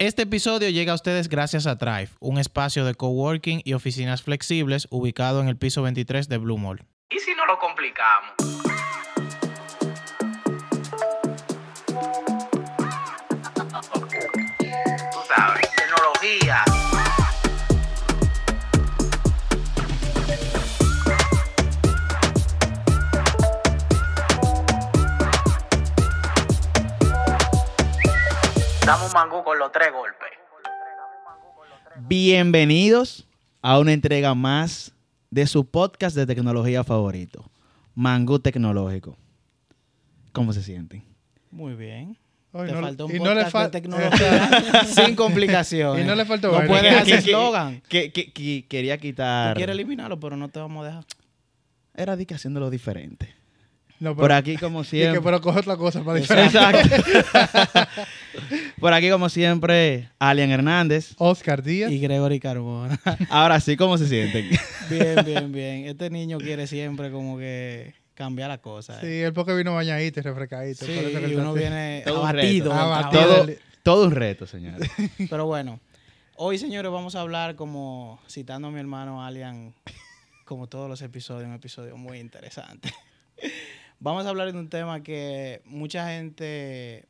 Este episodio llega a ustedes gracias a Thrive, un espacio de coworking y oficinas flexibles ubicado en el piso 23 de Blue Mall. ¿Y si no lo complicamos? Dame un mangú con los tres golpes. Bienvenidos a una entrega más de su podcast de tecnología favorito, Mangú Tecnológico. ¿Cómo se sienten? Muy bien. Ay, Te no- faltó un y no le podcast fal- de tecnología sin complicaciones. Y no le faltó No vaina. puedes hacer eslogan. Que, que- que quería quitar. quieres eliminarlo, pero no te vamos a dejar. Era de que haciéndolo diferente. No, Por aquí, como y que siempre. pero coge otra cosa para. Exacto. Por aquí, como siempre, Alian Hernández. Oscar Díaz. Y Gregory Carbona. Ahora sí, ¿cómo se sienten? bien, bien, bien. Este niño quiere siempre como que cambiar la cosa. Sí, eh. él porque vino bañadito y refrescadito. Sí, que y uno viene Todo un abatido. Abatido. todo, todo un reto, señores. Pero bueno, hoy, señores, vamos a hablar como citando a mi hermano Alian, como todos los episodios, un episodio muy interesante. Vamos a hablar de un tema que mucha gente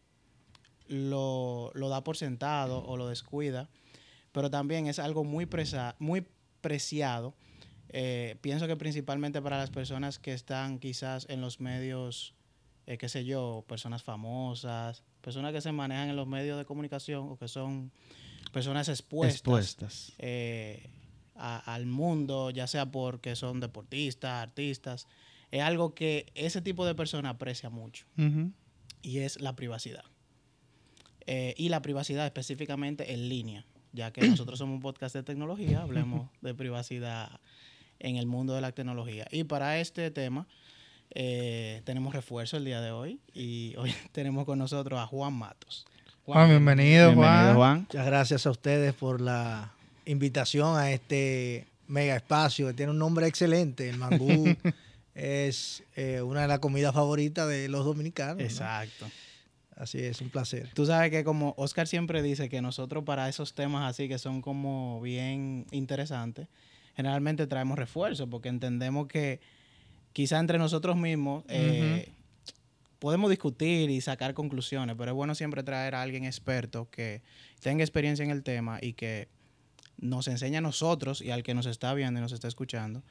lo, lo da por sentado o lo descuida, pero también es algo muy, presa- muy preciado. Eh, pienso que principalmente para las personas que están quizás en los medios, eh, qué sé yo, personas famosas, personas que se manejan en los medios de comunicación o que son personas expuestas, Expuestas. eh, a- al mundo, ya sea porque son deportistas, artistas. Es algo que ese tipo de persona aprecia mucho y es la privacidad. Eh, y la privacidad específicamente en línea, ya que nosotros somos un podcast de tecnología, hablemos de privacidad en el mundo de la tecnología. Y para este tema eh, tenemos refuerzo el día de hoy y hoy tenemos con nosotros a Juan Matos. Juan, bienvenido, Bienvenido, Juan. Juan. Muchas gracias a ustedes por la invitación a este mega espacio que tiene un nombre excelente. El mangú es eh, una de las comidas favoritas de los dominicanos. ¿no? Exacto. Así es, un placer. Tú sabes que como Oscar siempre dice que nosotros para esos temas así que son como bien interesantes, generalmente traemos refuerzo porque entendemos que quizá entre nosotros mismos eh, podemos discutir y sacar conclusiones, pero es bueno siempre traer a alguien experto que tenga experiencia en el tema y que nos enseñe a nosotros y al que nos está viendo y nos está escuchando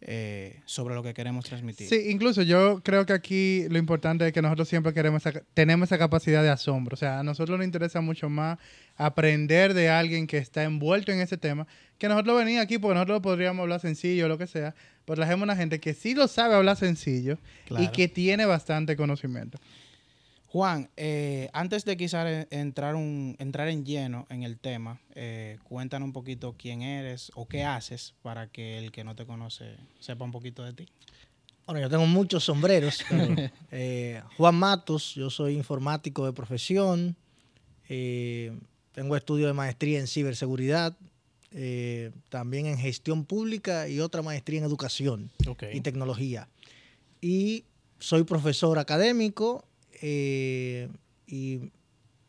eh, sobre lo que queremos transmitir. Sí, incluso yo creo que aquí lo importante es que nosotros siempre queremos esa- tenemos esa capacidad de asombro. O sea, a nosotros nos interesa mucho más aprender de alguien que está envuelto en ese tema, que nosotros venir aquí porque nosotros podríamos hablar sencillo o lo que sea, pero trajemos una gente que sí lo sabe hablar sencillo y que tiene bastante conocimiento. Juan, eh, antes de quizás entrar, un, entrar en lleno en el tema, eh, cuéntanos un poquito quién eres o qué haces para que el que no te conoce sepa un poquito de ti. Bueno, yo tengo muchos sombreros. pero, eh, Juan Matos, yo soy informático de profesión. tengo estudio de maestría en ciberseguridad. también en gestión pública y otra maestría en educación. y tecnología. Y soy profesor académico eh, y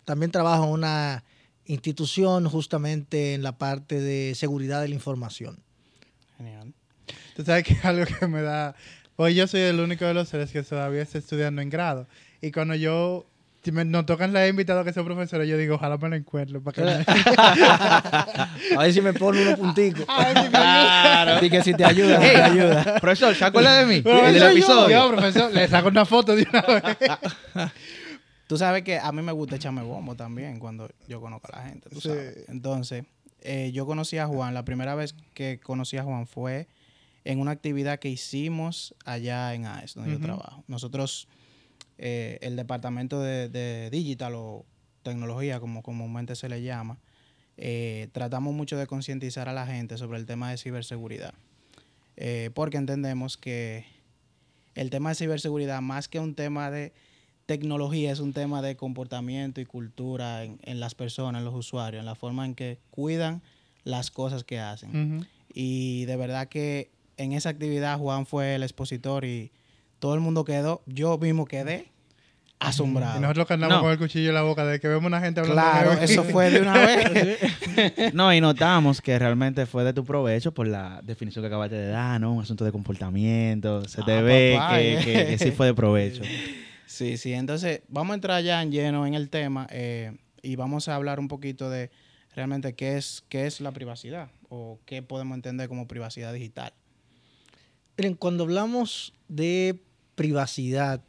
también trabajo en una institución justamente en la parte de seguridad de la información. Genial. Tú sabes que algo que me da... Pues yo soy el único de los seres que todavía está estudiando en grado. Y cuando yo... Si me, nos tocan la invitado que sea profesor, yo digo, ojalá me lo encuentre. Para que me- A ver si me pone unos punticos. Ay, sí, me ayuda. Así que si te ayuda, te ayuda. Profesor, ¿se acuerda de mí? El del episodio. Yo, profesor, le saco una foto de una vez. Tú sabes que a mí me gusta echarme bombo también cuando yo conozco a la gente, tú Sí. sabes. Entonces, eh, yo conocí a Juan, la primera vez que conocí a Juan fue en una actividad que hicimos allá en AES, donde yo trabajo. Nosotros, eh, el departamento de, de digital o tecnología, como comúnmente se le llama, eh, tratamos mucho de concientizar a la gente sobre el tema de ciberseguridad. Eh, porque entendemos que el tema de ciberseguridad, más que un tema de tecnología, es un tema de comportamiento y cultura en, en las personas, en los usuarios, en la forma en que cuidan las cosas que hacen. Ujú. Y de verdad que en esa actividad Juan fue el expositor y todo el mundo quedó, yo mismo quedé asombrado. Y nosotros que andamos No. con el cuchillo en la boca de que vemos una gente hablando Claro, eso fue de una vez. No, y notamos que realmente fue de tu provecho por la definición que acabaste de dar, ¿no? Un asunto de comportamiento. Se te Ah, ve papá, que, eh. que- que sí fue de provecho. Sí, sí. Entonces, vamos a entrar ya en lleno en el tema eh, y vamos a hablar un poquito de realmente qué es, qué es la privacidad o qué podemos entender como privacidad digital. Miren, cuando hablamos de privacidad,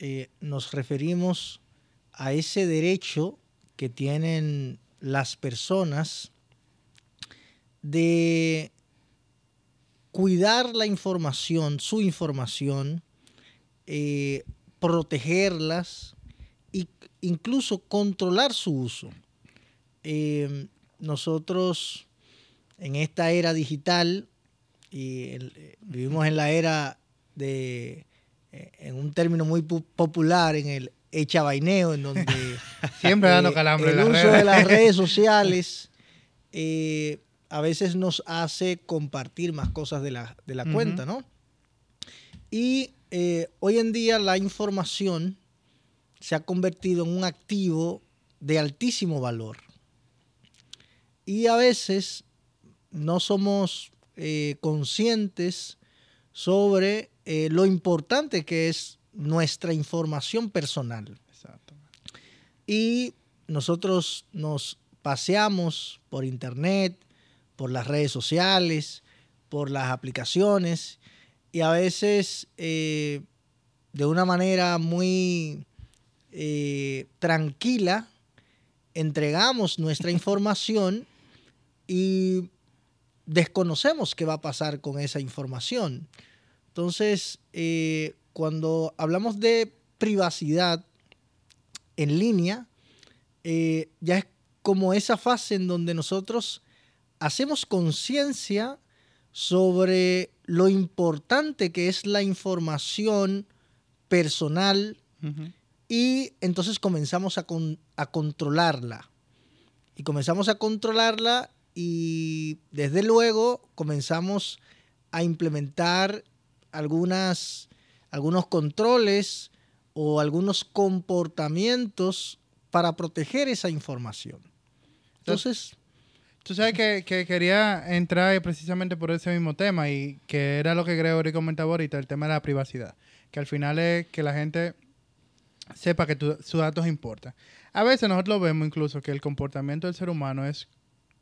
eh, nos referimos a ese derecho que tienen las personas de cuidar la información, su información, eh, protegerlas e incluso controlar su uso. Eh, nosotros en esta era digital y vivimos en la era de, en un término muy pu- popular, en el echabaineo, en donde Siempre dando eh, calambre el en las uso redes. de las redes sociales eh, a veces nos hace compartir más cosas de la, de la cuenta, ¿no? Y eh, hoy en día la información se ha convertido en un activo de altísimo valor. Y a veces no somos eh, conscientes sobre eh, lo importante que es nuestra información personal. Exacto. Y nosotros nos paseamos por internet, por las redes sociales, por las aplicaciones y a veces eh, de una manera muy eh, tranquila entregamos nuestra información y desconocemos qué va a pasar con esa información. Entonces, eh, cuando hablamos de privacidad en línea, eh, ya es como esa fase en donde nosotros hacemos conciencia sobre lo importante que es la información personal y entonces comenzamos a, con- a controlarla. Y comenzamos a controlarla y desde luego comenzamos a implementar algunas, algunos controles o algunos comportamientos para proteger esa información. Entonces, Tú sabes que, que quería entrar precisamente por ese mismo tema y que era lo que Gregory comentaba ahorita, el tema de la privacidad. Que al final es que la gente sepa que sus datos importan. A veces nosotros vemos incluso que el comportamiento del ser humano es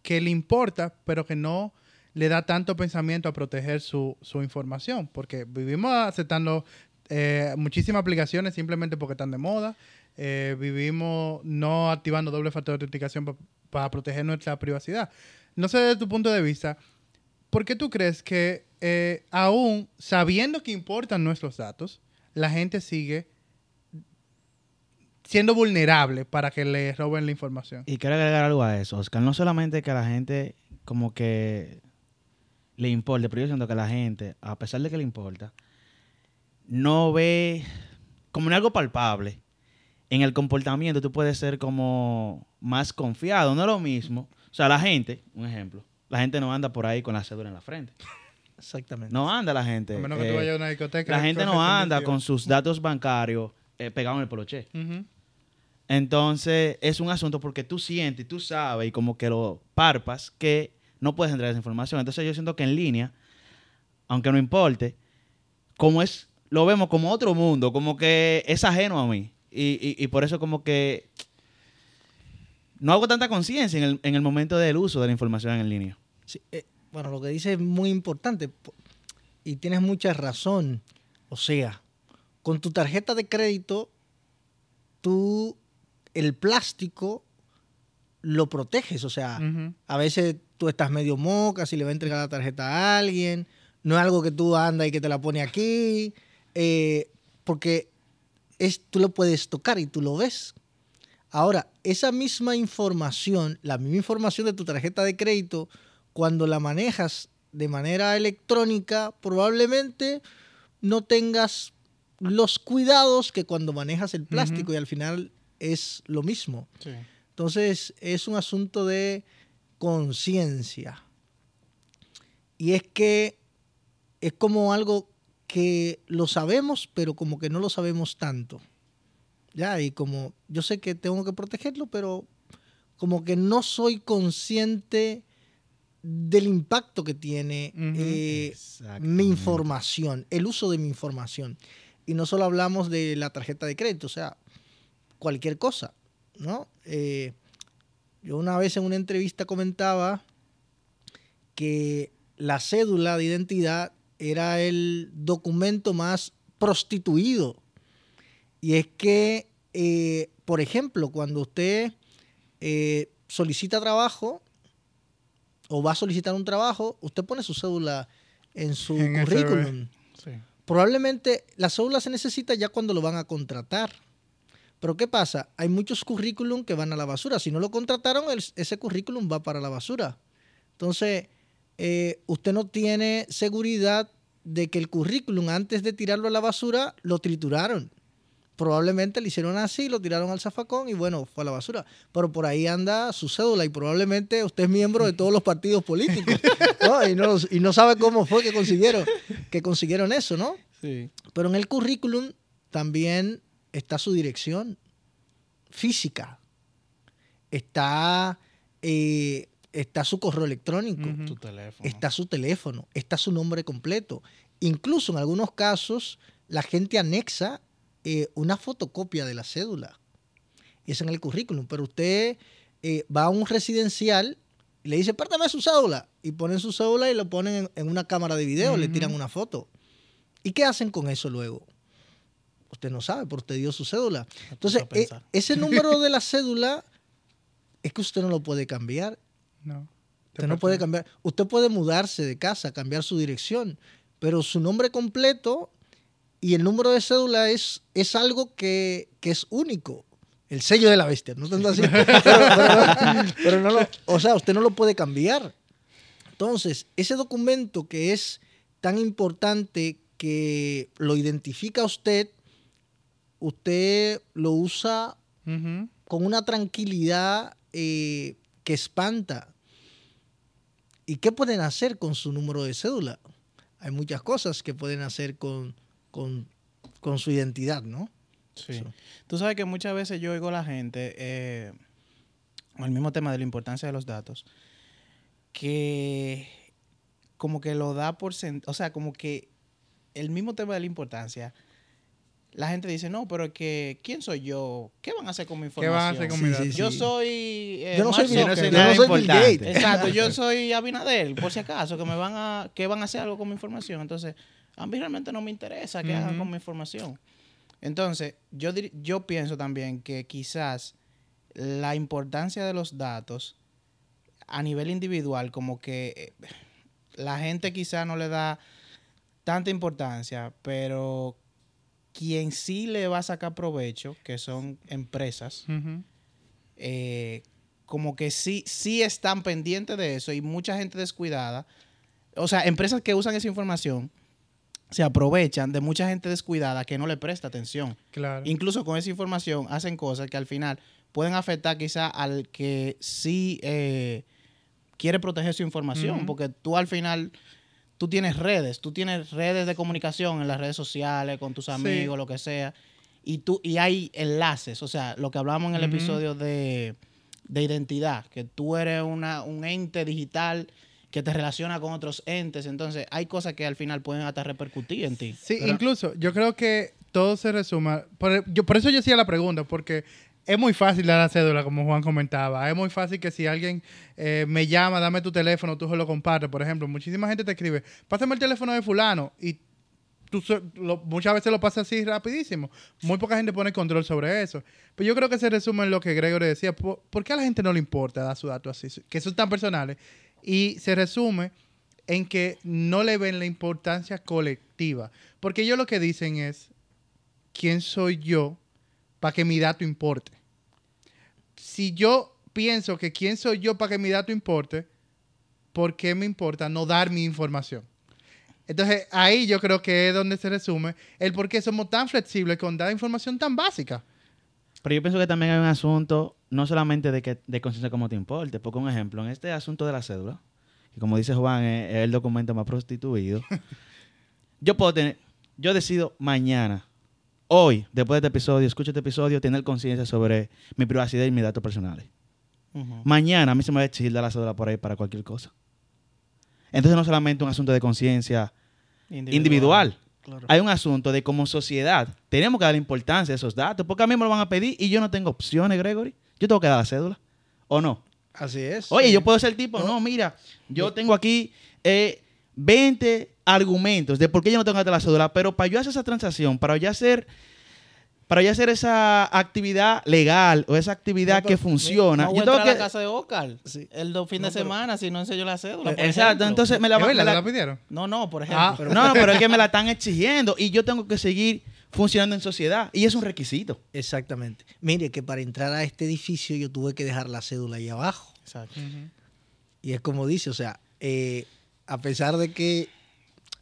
que le importa, pero que no le da tanto pensamiento a proteger su, su información. Porque vivimos aceptando eh, muchísimas aplicaciones simplemente porque están de moda. Eh, vivimos no activando doble factor de autenticación pa- para proteger nuestra privacidad. No sé desde tu punto de vista, ¿por qué tú crees que eh, aún sabiendo que importan nuestros datos, la gente sigue siendo vulnerable para que le roben la información? Y quiero agregar algo a eso, Oscar. No solamente que la gente como que le importe, pero yo siento que la gente, a pesar de que le importa, no ve como en algo palpable. En el comportamiento tú puedes ser como más confiado, no es lo mismo. O sea, la gente, un ejemplo, la gente no anda por ahí con la cédula en la frente. exactamente. No anda la gente. A menos que eh, tú vayas a una discoteca. la gente no anda con sus datos bancarios eh, pegados en el poloche. Entonces, es un asunto porque tú sientes y tú sabes y como que lo parpas que no puedes entrar esa información. Entonces, yo siento que en línea, aunque no importe, como es, lo vemos como otro mundo, como que es ajeno a mí. Y, y- por eso como que no hago tanta conciencia en el, en el momento del uso de la información en línea. Sí, eh, bueno, lo que dice es muy importante po- y tienes mucha razón. O sea, con tu tarjeta de crédito, tú el plástico lo proteges. O sea, a veces tú estás medio moca si le va a entregar la tarjeta a alguien. No es algo que tú andas y que te la pone aquí. eh, porque es, tú lo puedes tocar y tú lo ves. Ahora, esa misma información, la misma información de tu tarjeta de crédito, cuando la manejas de manera electrónica, probablemente no tengas los cuidados que cuando manejas el plástico y al final es lo mismo. Sí. Entonces es un asunto de conciencia. Y es que es como algo que lo sabemos, pero como que no lo sabemos tanto. Ya, y como yo sé que tengo que protegerlo, pero como que no soy consciente del impacto que tiene eh, mi información, el uso de mi información. Y no solo hablamos de la tarjeta de crédito, o sea, cualquier cosa, ¿no? Eh, yo una vez en una entrevista comentaba que la cédula de identidad era el documento más prostituido. Y es que, eh, por ejemplo, cuando usted eh, solicita trabajo o va a solicitar un trabajo, usted pone su cédula en su En currículum. Sí. Probablemente la cédula se necesita ya cuando lo van a contratar. Pero ¿qué pasa? Hay muchos currículum que van a la basura. Si no lo contrataron, el- ese currículum va para la basura. Entonces, eh, usted no tiene seguridad de que el currículum antes de tirarlo a la basura lo trituraron. Probablemente le hicieron así, lo tiraron al zafacón y bueno, fue a la basura. Pero por ahí anda su cédula y probablemente usted es miembro de todos los partidos políticos ¿no? Y, no, y no sabe cómo fue que consiguieron, que consiguieron eso, ¿no? Sí. Pero en el currículum también está su dirección física, está, eh, está su correo electrónico, está su teléfono, está su nombre completo. Incluso en algunos casos la gente anexa eh, una fotocopia de la cédula. Y es en el currículum. Pero usted eh, va a un residencial y le dice, pártame su cédula. Y ponen su cédula y lo ponen en, en una cámara de video, le tiran una foto. ¿Y qué hacen con eso luego? Usted no sabe, pero usted dio su cédula. Entonces, e- ese número de la cédula es que usted no lo puede cambiar. No. Usted no puede cambiar. Usted puede mudarse de casa, cambiar su dirección, pero su nombre completo y el número de cédula es, es algo que, que es único. El sello de la bestia, no tanto así. Pero, pero- pero no lo, o sea, usted no lo puede cambiar. Entonces, ese documento que es tan importante que lo identifica a usted, usted lo usa con una tranquilidad eh, que espanta. ¿Y qué pueden hacer con su número de cédula? Hay muchas cosas que pueden hacer con, con, con su identidad, ¿no? Sí. Tú sabes que muchas veces yo oigo a la gente, eh, el mismo tema de la importancia de los datos, que como que lo da por o sea, como que el mismo tema de la importancia, la gente dice, no, pero es que, ¿quién soy yo? ¿Qué van a hacer con mi ¿Qué información? van a hacer con Sí, mi sí? Yo sí. soy... eh, Yo no soy Bill- no soy Zuckerberg. yo no soy Bill. Gates. Exacto, yo soy Abinader, por si acaso, que me van a, que van a hacer algo con mi información. Entonces, a mí realmente no me interesa que hagan con mi información. Entonces, yo, dir- yo pienso también que quizás la importancia de los datos a nivel individual, como que eh, la gente quizás no le da tanta importancia, pero quien sí le va a sacar provecho, que son empresas, eh, como que sí, sí están pendientes de eso y mucha gente descuidada. O sea, empresas que usan esa información se aprovechan de mucha gente descuidada que no le presta atención. Claro. Incluso con esa información hacen cosas que al final pueden afectar quizá al que sí eh, quiere proteger su información, porque tú al final, tú tienes redes, tú tienes redes de comunicación en las redes sociales, con tus amigos, lo que sea, y, tú, y hay enlaces, o sea, lo que hablábamos en el episodio de, de identidad, que tú eres una, un ente digital que te relaciona con otros entes, entonces hay cosas que al final pueden hasta repercutir en ti. Sí, incluso yo creo que todo se resuma. Por, yo, por eso yo hacía la pregunta, porque es muy fácil dar la cédula, como Juan comentaba. Es muy fácil que si alguien eh, me llama, dame tu teléfono, tú se lo compartes. Por ejemplo, muchísima gente te escribe, pásame el teléfono de fulano y muchas veces lo pasa así rapidísimo. Muy poca gente pone control sobre eso. Pero yo creo que se resume en lo que Gregory decía. ¿Por, qué a la gente no le importa dar sus datos así? Que son tan personales. Y se resume en que no le ven la importancia colectiva. Porque ellos lo que dicen es, ¿quién soy yo para que mi dato importe? Si yo pienso que quién soy yo para que mi dato importe, ¿por qué me importa no dar mi información? Entonces, ahí yo creo que es donde se resume el por qué somos tan flexibles con dar información tan básica. Pero yo pienso que también hay un asunto, no solamente de que de conciencia como te importe, porque un ejemplo, en este asunto de la cédula, que como dice Juan, es, es el documento más prostituido, yo puedo tener, yo decido mañana hoy, después de este episodio, escucho este episodio, tener conciencia sobre mi privacidad y mis datos personales. Mañana a mí se me va a exigir dar la cédula por ahí para cualquier cosa. Entonces no solamente un asunto de conciencia individual. Claro. Hay un asunto de como sociedad tenemos que darle importancia a esos datos porque a mí me lo van a pedir y yo no tengo opciones, Gregory. Yo tengo que dar la cédula. ¿O no? Así es. Oye, sí. yo puedo ser el tipo, No. no, mira, yo tengo aquí eh, 20 argumentos de por qué yo no tengo que la cédula, pero para yo hacer esa transacción, para yo hacer, para yo hacer esa actividad legal o esa actividad No, pero que funciona, No yo tengo entrar a que... la casa de Oscar Sí. el fin No, de pero- semana si no enseño la cédula. Exacto, entonces me la me ¿Te la- la pidieron? No, no, por ejemplo. Ah, pero- No, pero es que me la están exigiendo y yo tengo que seguir funcionando en sociedad y es un requisito. Exactamente. Mire que para entrar a este edificio yo tuve que dejar la cédula ahí abajo. Exacto. Y es como dice, o sea, eh, a pesar de que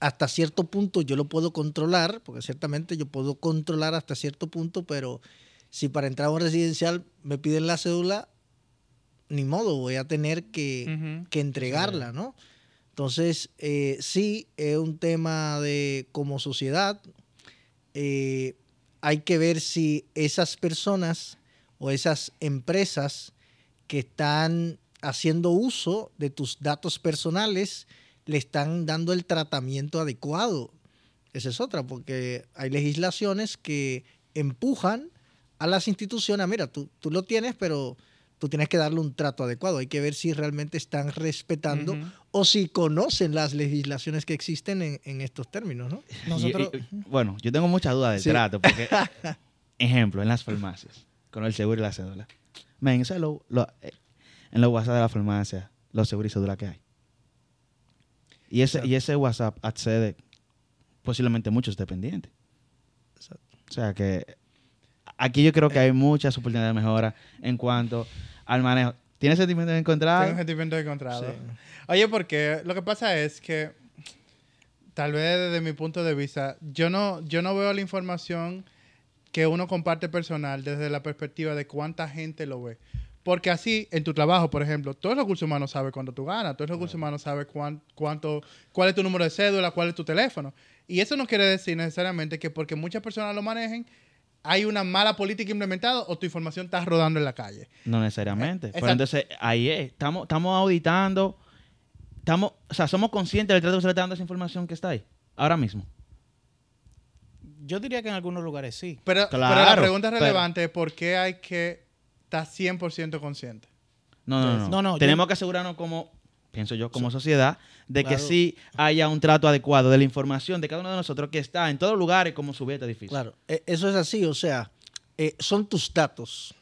hasta cierto punto yo lo puedo controlar, porque ciertamente yo puedo controlar hasta cierto punto, pero si para entrar a un residencial me piden la cédula, ni modo, voy a tener que, que entregarla, ¿no? Entonces, eh, sí, es un tema de como sociedad, eh, hay que ver si esas personas o esas empresas que están haciendo uso de tus datos personales le están dando el tratamiento adecuado. Esa es otra, porque hay legislaciones que empujan a las instituciones, mira, tú, tú lo tienes, pero tú tienes que darle un trato adecuado. Hay que ver si realmente están respetando o si conocen las legislaciones que existen en, en estos términos, ¿no? Nosotros, Y- y- bueno, yo tengo muchas dudas del Sí. trato porque, ejemplo, en las farmacias, con el seguro y la cédula. Men, eso es lo- lo- eh, en los WhatsApp de la farmacia, los seguros y cédula que hay. Y ese, y ese WhatsApp accede posiblemente muchos dependientes. O sea que aquí yo creo que hay muchas oportunidades de mejora en cuanto al manejo. ¿Tienes sentimientos Tengo un encontrados? Sí. Oye, porque lo que pasa es que, tal vez desde mi punto de vista, yo no, yo no veo la información que uno comparte personal desde la perspectiva de cuánta gente lo ve. Porque así, en tu trabajo, por ejemplo, todo el recurso humano sabe cuánto tú ganas, todo el recurso humano sabe cuán- cuánto, cuál es tu número de cédula, cuál es tu teléfono. Y eso no quiere decir necesariamente que porque muchas personas lo manejen, hay una mala política implementada o tu información está rodando en la calle. No necesariamente. Eh, Pero entonces ahí es. Estamos, estamos auditando. Estamos, o sea, somos conscientes del trato que se le está dando a esa información que está ahí. Ahora mismo. yo diría que en algunos lugares sí. Pero, Claro, pero la pregunta pero- relevante es por qué hay que estar 100% consciente. No, no, no. No, no, yo- Tenemos que asegurarnos como, pienso yo, como sociedad, de que Claro. sí haya un trato adecuado de la información de cada uno de nosotros que está en todos los lugares como subir este edificio. Claro, e- eso es así, o sea, eh, son tus datos.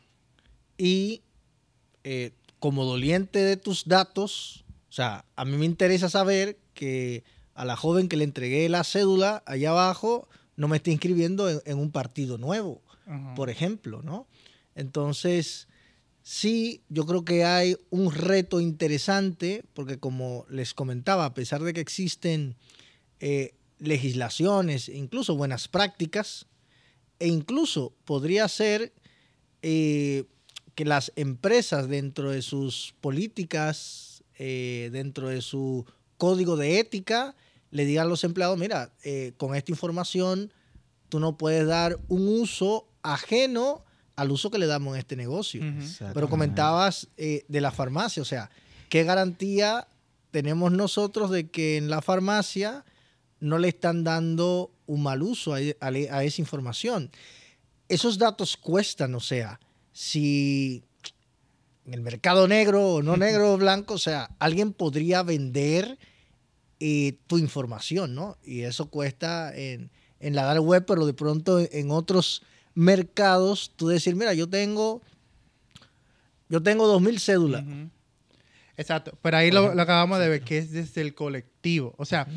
Y eh, como doliente de tus datos, o sea, a mí me interesa saber que a la joven que le entregué la cédula allá abajo no me está inscribiendo en, en un partido nuevo, Ajá. por ejemplo, ¿no? Entonces, sí, yo creo que hay un reto interesante, porque como les comentaba, a pesar de que existen eh, legislaciones, incluso buenas prácticas, e incluso podría ser eh, que las empresas dentro de sus políticas, eh, dentro de su código de ética, le digan a los empleados, mira, eh, con esta información tú no puedes dar un uso ajeno al uso que le damos en este negocio. Pero comentabas eh, de la farmacia, o sea, ¿qué garantía tenemos nosotros de que en la farmacia no le están dando un mal uso a, a- a esa información? Esos datos cuestan, o sea, si en el mercado negro o no negro o blanco, o sea, alguien podría vender eh, tu información, ¿no? Y eso cuesta en, en la dark web, pero de pronto en otros mercados, tú decir, mira, yo tengo, yo tengo 2.000 cédulas. Exacto, pero ahí lo, lo acabamos de ver, que es desde el colectivo. O sea,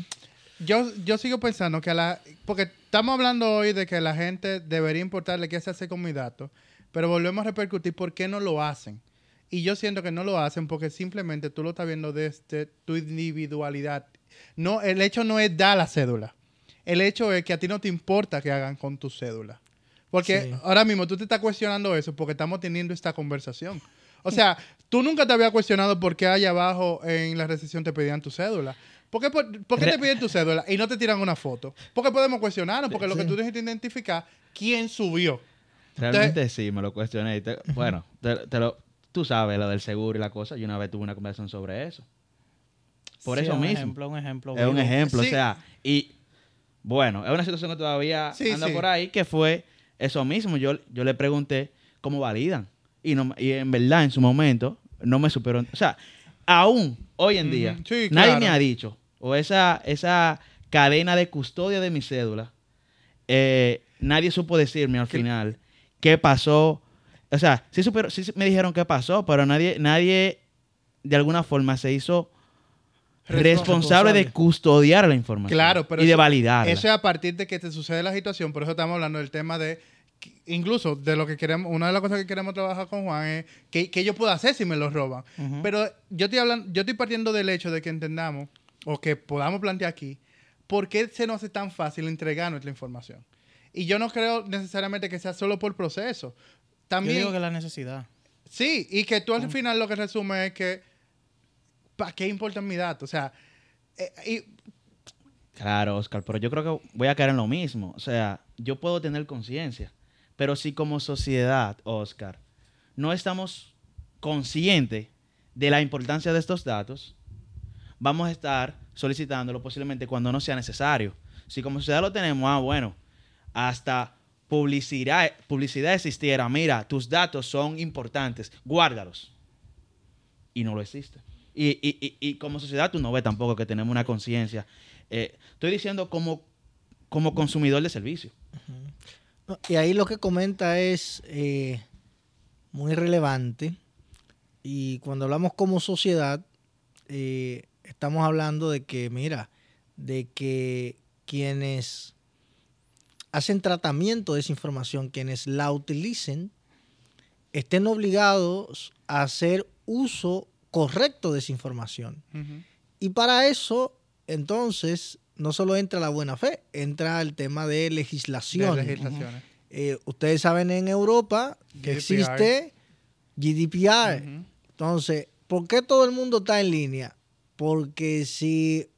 yo, yo sigo pensando que a la... Porque estamos hablando hoy de que la gente debería importarle qué se hace con mis datos, pero volvemos a repercutir por qué no lo hacen. Y yo siento que no lo hacen porque simplemente tú lo estás viendo desde tu individualidad. No, el hecho no es dar la cédula. El hecho es que a ti no te importa que hagan con tu cédula. Porque Sí. ahora mismo tú te estás cuestionando eso porque estamos teniendo esta conversación. O sea, tú nunca te había cuestionado por qué allá abajo en la recesión te pedían tu cédula. ¿Por qué, por, por qué te piden tu cédula y no te tiran una foto? Porque podemos cuestionarnos, porque lo que tú necesitas identificar quién subió. Realmente sí, me lo cuestioné. y te- bueno, te, te lo, tú sabes lo del seguro y la cosa. Yo una vez tuve una conversación sobre eso. Por Sí, eso un mismo. Ejemplo, un ejemplo. Es un ejemplo, Sí. o sea, y bueno, es una situación que todavía Sí, anda sí. por ahí, que fue eso mismo. Yo, yo le pregunté cómo validan. Y, no, y en verdad, en su momento, no me supieron. O sea, aún hoy en día, sí, nadie claro. me ha dicho, o esa, esa cadena de custodia de mi cédula, eh, nadie supo decirme al final qué pasó. O sea, sí, supieron- sí me dijeron qué pasó, pero nadie, nadie de alguna forma se hizo responsable de custodiar la información Claro, pero y de validarla. Eso es a partir de que te sucede la situación, por eso estamos hablando del tema de, incluso de lo que queremos, una de las cosas que queremos trabajar con Juan es que, que yo puedo hacer si me lo roban. Pero yo estoy hablando, yo estoy partiendo del hecho de que entendamos, o que podamos plantear aquí, por qué se nos hace tan fácil entregar nuestra información. Y yo no creo necesariamente que sea solo por proceso. Yo También, digo que la necesidad. sí, y que tú al final lo que resume es que, ¿para qué importan mis datos? O sea, eh, Claro, Oscar, pero yo creo que voy a caer en lo mismo. O sea, yo puedo tener conciencia, pero si como sociedad, Oscar, no estamos conscientes de la importancia de estos datos, vamos a estar solicitándolo posiblemente cuando no sea necesario. Si como sociedad lo tenemos, ah, bueno, hasta publicidad, publicidad existiera, mira, tus datos son importantes, guárdalos. Y no lo existe. Y, y- y- como sociedad tú no ves tampoco que tenemos una conciencia. Eh, estoy diciendo como, como consumidor de servicio. Y ahí lo que comenta es eh, muy relevante. Y cuando hablamos como sociedad, eh, estamos hablando de que, mira, de que quienes hacen tratamiento de esa información, quienes la utilicen, estén obligados a hacer uso correcto de esa información. ujú. Y para eso, entonces, no solo entra la buena fe, entra el tema de de legislación. legislaciones. Eh, ustedes saben en Europa que GDPR. existe GDPR. Entonces, ¿por qué todo el mundo está en línea? Porque si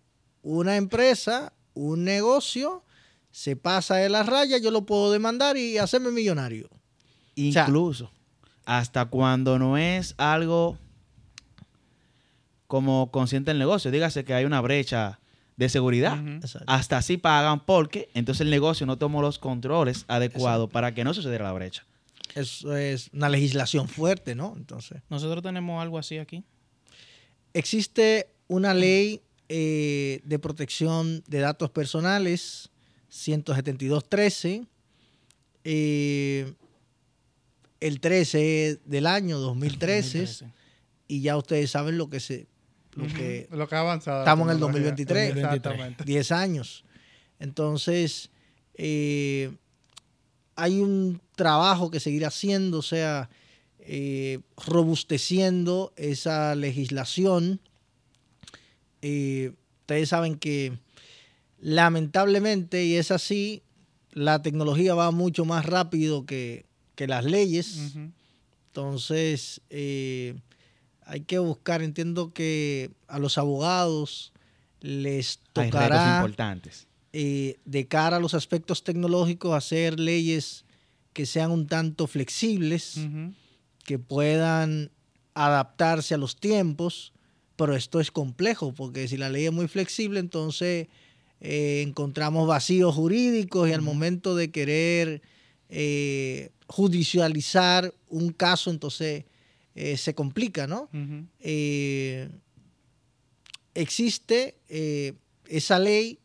una empresa, un negocio, se pasa de la raya, yo lo puedo demandar y hacerme millonario. sea- Incluso hasta cuando no es algo como consciente del negocio. Dígase que hay una brecha de seguridad. Exacto. Hasta así pagan porque entonces el negocio no tomó los controles adecuados para que no sucediera la brecha. Eso es una legislación fuerte, ¿no? Entonces, Nosotros tenemos algo así aquí. existe una ley eh, de protección de datos personales, 172.13. eh, el 13 del año 2013, 2013. y ya ustedes saben lo que se lo que Lo que ha avanzado. Estamos en el tecnología. 2023. Exactamente. 10 años. Entonces, eh, hay un trabajo que seguir haciendo, o sea, eh, robusteciendo esa legislación. Eh, ustedes saben que lamentablemente, y es así, la tecnología va mucho más rápido que, que las leyes. Entonces, eh, hay que buscar, entiendo que a los abogados les Hay tocará importantes. eh, de cara a los aspectos tecnológicos hacer leyes que sean un tanto flexibles, que puedan adaptarse a los tiempos, pero esto es complejo porque si la ley es muy flexible, entonces eh, encontramos vacíos jurídicos y al momento de querer eh, judicializar un caso, entonces eh, se complica, ¿no? Eh, existe eh, esa ley,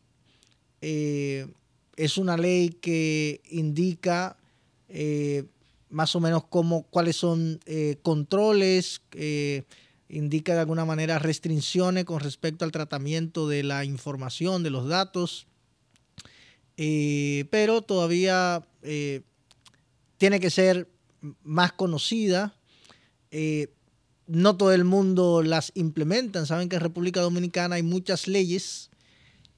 es una ley que indica más o menos cómo, cuáles son controles, indica de alguna manera restricciones con respecto al tratamiento de la información, de los datos, pero todavía tiene que ser más conocida. Eh, no todo el mundo las implementan. Saben que en República Dominicana hay muchas leyes,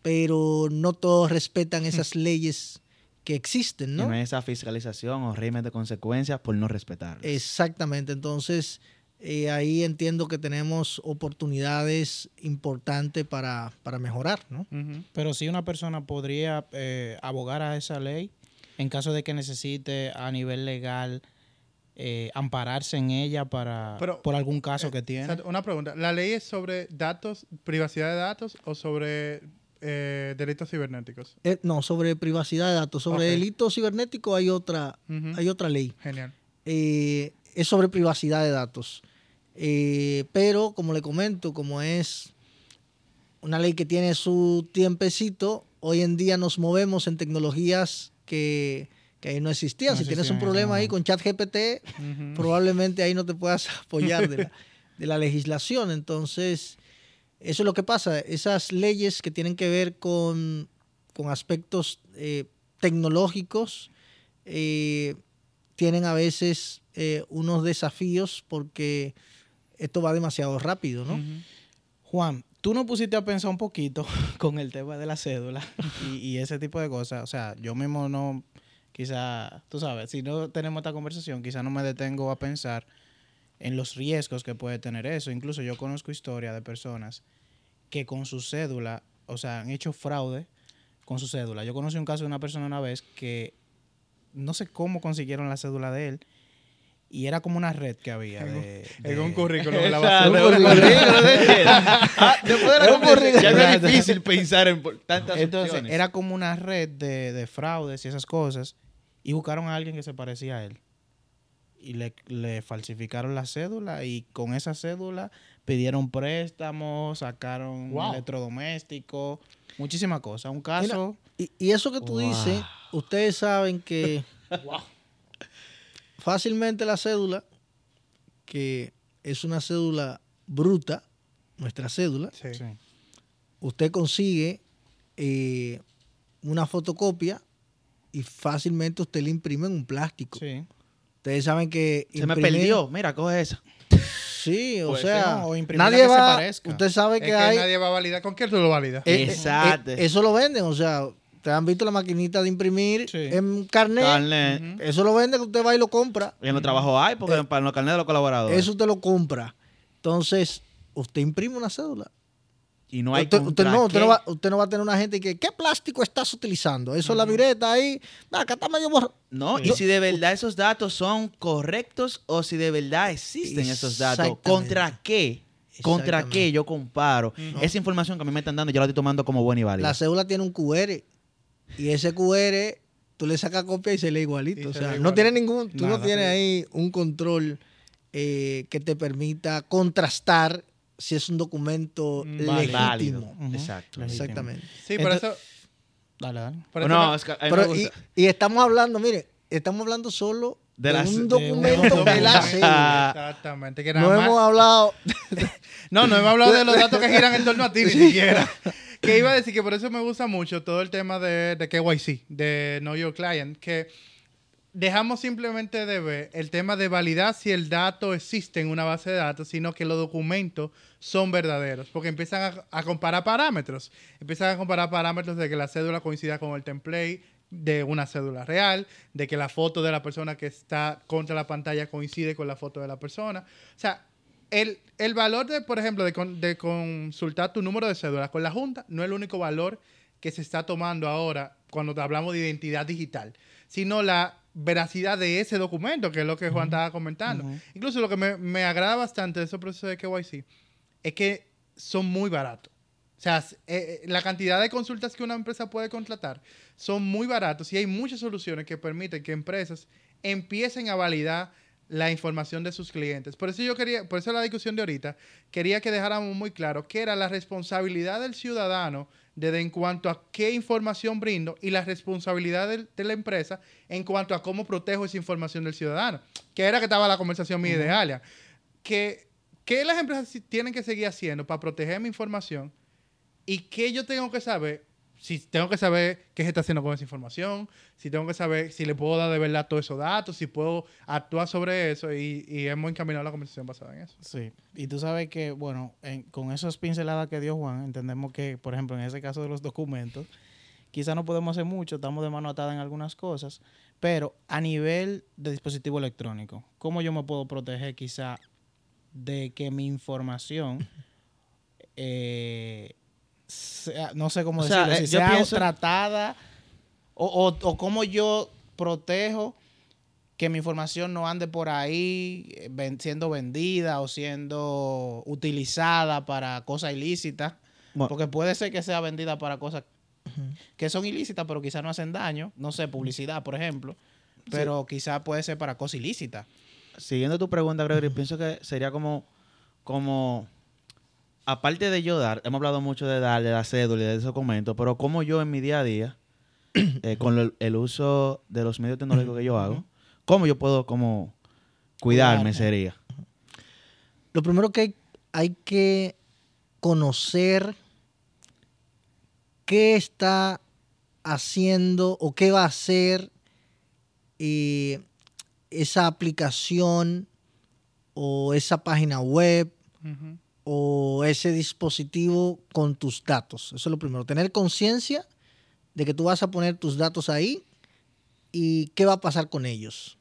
pero no todos respetan esas leyes que existen, Y ¿no? no hay esa fiscalización o régimen de consecuencias por no respetarlas. Exactamente. Entonces, eh, ahí entiendo que tenemos oportunidades importantes para, para mejorar, ¿no? Pero si una persona podría eh, abogar a esa ley en caso de que necesite a nivel legal eh, ampararse en ella para Pero, por algún caso Eh, que tiene. Una pregunta. ¿La ley es sobre datos, privacidad de datos o sobre eh, delitos cibernéticos? Eh, no, sobre privacidad de datos. Sobre delitos cibernéticos hay otra, hay otra ley. Genial. eh, es sobre privacidad de datos. Eh, pero, como le comento, como es una ley que tiene su tiempecito, hoy en día nos movemos en tecnologías que, que ahí no existían. No si tienes un problema ahí con ChatGPT, probablemente ahí no te puedas apoyar de la, de la legislación. Entonces, eso es lo que pasa. Esas leyes que tienen que ver con, con aspectos eh, tecnológicos eh, tienen a veces eh, unos desafíos porque esto va demasiado rápido, ¿no? Juan, tú no pusiste a pensar un poquito con el tema de la cédula y, y ese tipo de cosas. O sea, yo mismo no, quizá, tú sabes, si no tenemos esta conversación, quizá no me detengo a pensar en los riesgos que puede tener eso. Incluso yo conozco historias de personas que con su cédula, o sea, han hecho fraude con su cédula. Yo conocí un caso de una persona una vez que no sé cómo consiguieron la cédula de él y era como una red que había. De, En de- un currículum de la basura. un currículum, ¿no? Ah, Después de la Un conversación, ya no es currículum. difícil pensar en tantas Entonces, opciones. era como una red de, de fraudes y esas cosas. Y buscaron a alguien que se parecía a él. Y le, le falsificaron la cédula. Y con esa cédula pidieron préstamos, sacaron Wow. electrodomésticos, muchísimas cosas. Un caso. Y, y eso que tú Wow. dices, ustedes saben que fácilmente la cédula, que es una cédula bruta, nuestra cédula, Sí. Sí. usted consigue eh, una fotocopia y fácilmente usted le imprime en un plástico. Sí. Ustedes saben que Se me perdió. Mira, coge esa. Sí, o Pues, sea, no, o nadie que se va. parezca. Usted sabe Es que, hay. nadie va a validar. ¿Con qué tú lo validas? eh, eh, Exacto. eh, eso lo venden, o sea, ustedes han visto la maquinita de imprimir Sí. en carnet. Carnet. Eso lo vende que usted va y lo compra. Y en los trabajos hay, porque Eh, para los carnets de los colaboradores. Eso usted lo compra. Entonces, usted imprime una cédula. y no hay usted, usted contra no, usted, no va, usted no va a tener una gente que, ¿qué plástico estás utilizando? Eso es la vireta ahí. Ah, Acá está medio borra. No, y si de verdad esos datos son correctos o si de verdad existen esos datos. ¿Contra qué? ¿Contra qué yo comparo? Esa información que a mí me están dando, yo la estoy tomando como buena y válida. La cédula tiene un QR. Y ese QR, tú le sacas copia y se lee igualito. Y o se sea, no igualito. tiene ningún, tú no tienes ahí un control eh, que te permita contrastar si es un documento Mm, legítimo. Exacto. Legítimo. Exactamente. Sí, por Entonces- eso. Dale, dale. por eso no, me- es que a mí me Pero, y, estamos hablando, mire, estamos hablando solo De de, las- un de documento que es la. Exactamente. Que nada No más- hemos hablado. No, no hemos hablado de los datos que giran en torno a ti ni siquiera. Que iba a decir que por eso me gusta mucho todo el tema de, de KYC, de Know Your Client, que dejamos simplemente de ver el tema de validar si el dato existe en una base de datos, sino que los documentos son verdaderos, porque empiezan a, a comparar parámetros, empiezan a comparar parámetros de que la cédula coincida con el template de una cédula real, de que la foto de la persona que está contra la pantalla coincide con la foto de la persona. O sea, el, el valor de, por ejemplo, de, con- de consultar tu número de cédula con la Junta no es el único valor que se está tomando ahora cuando hablamos de identidad digital, sino la veracidad de ese documento, que es lo que Juan estaba comentando. Incluso lo que me, me agrada bastante de esos procesos de KYC es que son muy baratos. O sea, eh, eh, la cantidad de consultas que una empresa puede contratar son muy baratos y hay muchas soluciones que permiten que empresas empiecen a validar la información de sus clientes. Por eso yo quería, por eso la discusión de ahorita, quería que dejáramos muy claro que era la responsabilidad del ciudadano de, de en cuanto a qué información brindo y la responsabilidad de, la empresa en cuanto a cómo protejo esa información del ciudadano. Que era que estaba la conversación mía y de Alia. Que, ¿Qué las empresas tienen que seguir haciendo para proteger mi información? ¿Y qué yo tengo que saber? Si tengo que saber qué se está haciendo con esa información, si tengo que saber si le puedo dar de verdad todos esos datos, si puedo actuar sobre eso y, y hemos encaminado la conversación basada en eso. Sí, y tú sabes que, bueno, en- con esas pinceladas que dio Juan, entendemos que, por ejemplo, en ese caso de los documentos, quizá no podemos hacer mucho, estamos de mano atada en algunas cosas, pero a nivel de dispositivo electrónico, ¿cómo yo me puedo proteger quizá de que mi información, eh, sea- no sé cómo O sea, decirlo, eh, si sea pienso- tratada o, o, o cómo yo protejo que mi información no ande por ahí eh, ven- siendo vendida o siendo utilizada para cosas ilícitas. Bueno. Porque puede ser que sea vendida para cosas que son ilícitas, pero quizás no hacen daño. No sé, publicidad, por ejemplo. Pero quizás puede ser para cosas ilícitas. Siguiendo tu pregunta, Gregory, pienso que sería como, como, aparte de yo dar, hemos hablado mucho de dar, de la cédula y de esos documentos, pero como yo en mi día a día, eh, con lo- el uso de los medios tecnológicos que yo hago, cómo yo puedo como cuidarme sería. Lo primero que hay, hay que conocer qué está haciendo o qué va a hacer eh, esa aplicación o esa página web Ujú. O ese dispositivo con tus datos. Eso es lo primero. Tener conciencia de que tú vas a poner tus datos ahí y qué va a pasar con ellos.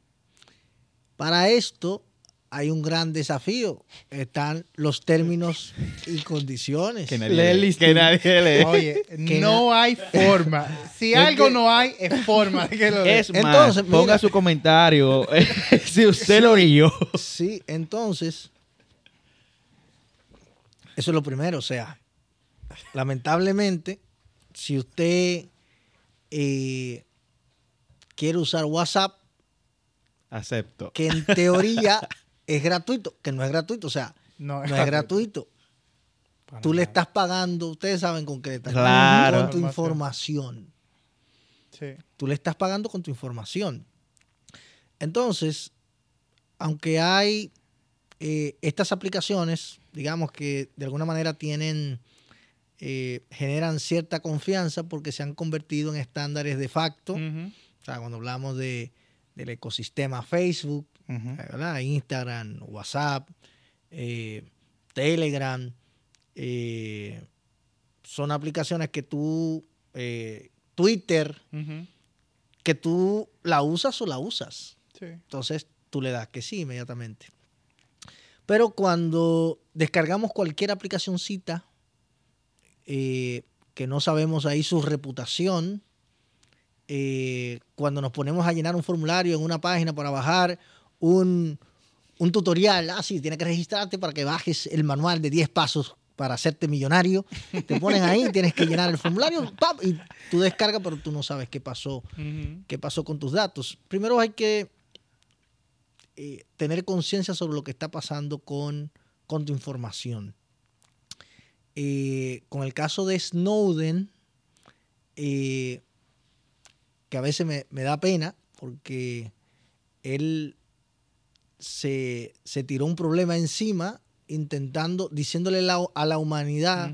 Para esto hay un gran desafío. Están los términos y condiciones. Lee el listín. que nadie lee. Oye, Que no hay forma. Si Es algo que- no hay, es forma de que lo lea. Es más, Entonces, ponga mira. su comentario si usted lo leyó. Sí, entonces, eso es lo primero. O sea, lamentablemente, si usted eh, quiere usar WhatsApp, Acepto. que en teoría es gratuito, que no es gratuito, o sea, No, no es gratuito. Para Tú le estás pagando, ustedes saben con qué le estás Claro. pagando, con tu información. Sí. Tú le estás pagando con tu información. Entonces, aunque hay eh, estas aplicaciones, digamos que de alguna manera tienen, eh, generan cierta confianza porque se han convertido en estándares de facto. O sea, cuando hablamos de, del ecosistema Facebook. Instagram, WhatsApp, eh, Telegram, eh, son aplicaciones que tú, eh, Twitter, que tú la usas o la usas. Sí. Entonces tú le das que sí inmediatamente. Pero cuando descargamos cualquier aplicacióncita eh, que no sabemos ahí su reputación, eh, cuando nos ponemos a llenar un formulario en una página para bajar un, un tutorial, ah, sí, tienes que registrarte para que bajes el manual de 10 pasos para hacerte millonario, te pones ahí, tienes que llenar el formulario, ¡pap! y tú descargas, pero tú no sabes qué pasó qué pasó con tus datos. Primero hay que eh, tener conciencia sobre lo que está pasando con, con tu información. Eh, con el caso de Snowden, eh, que a veces me, me da pena porque él se, se tiró un problema encima intentando, diciéndole la- a la humanidad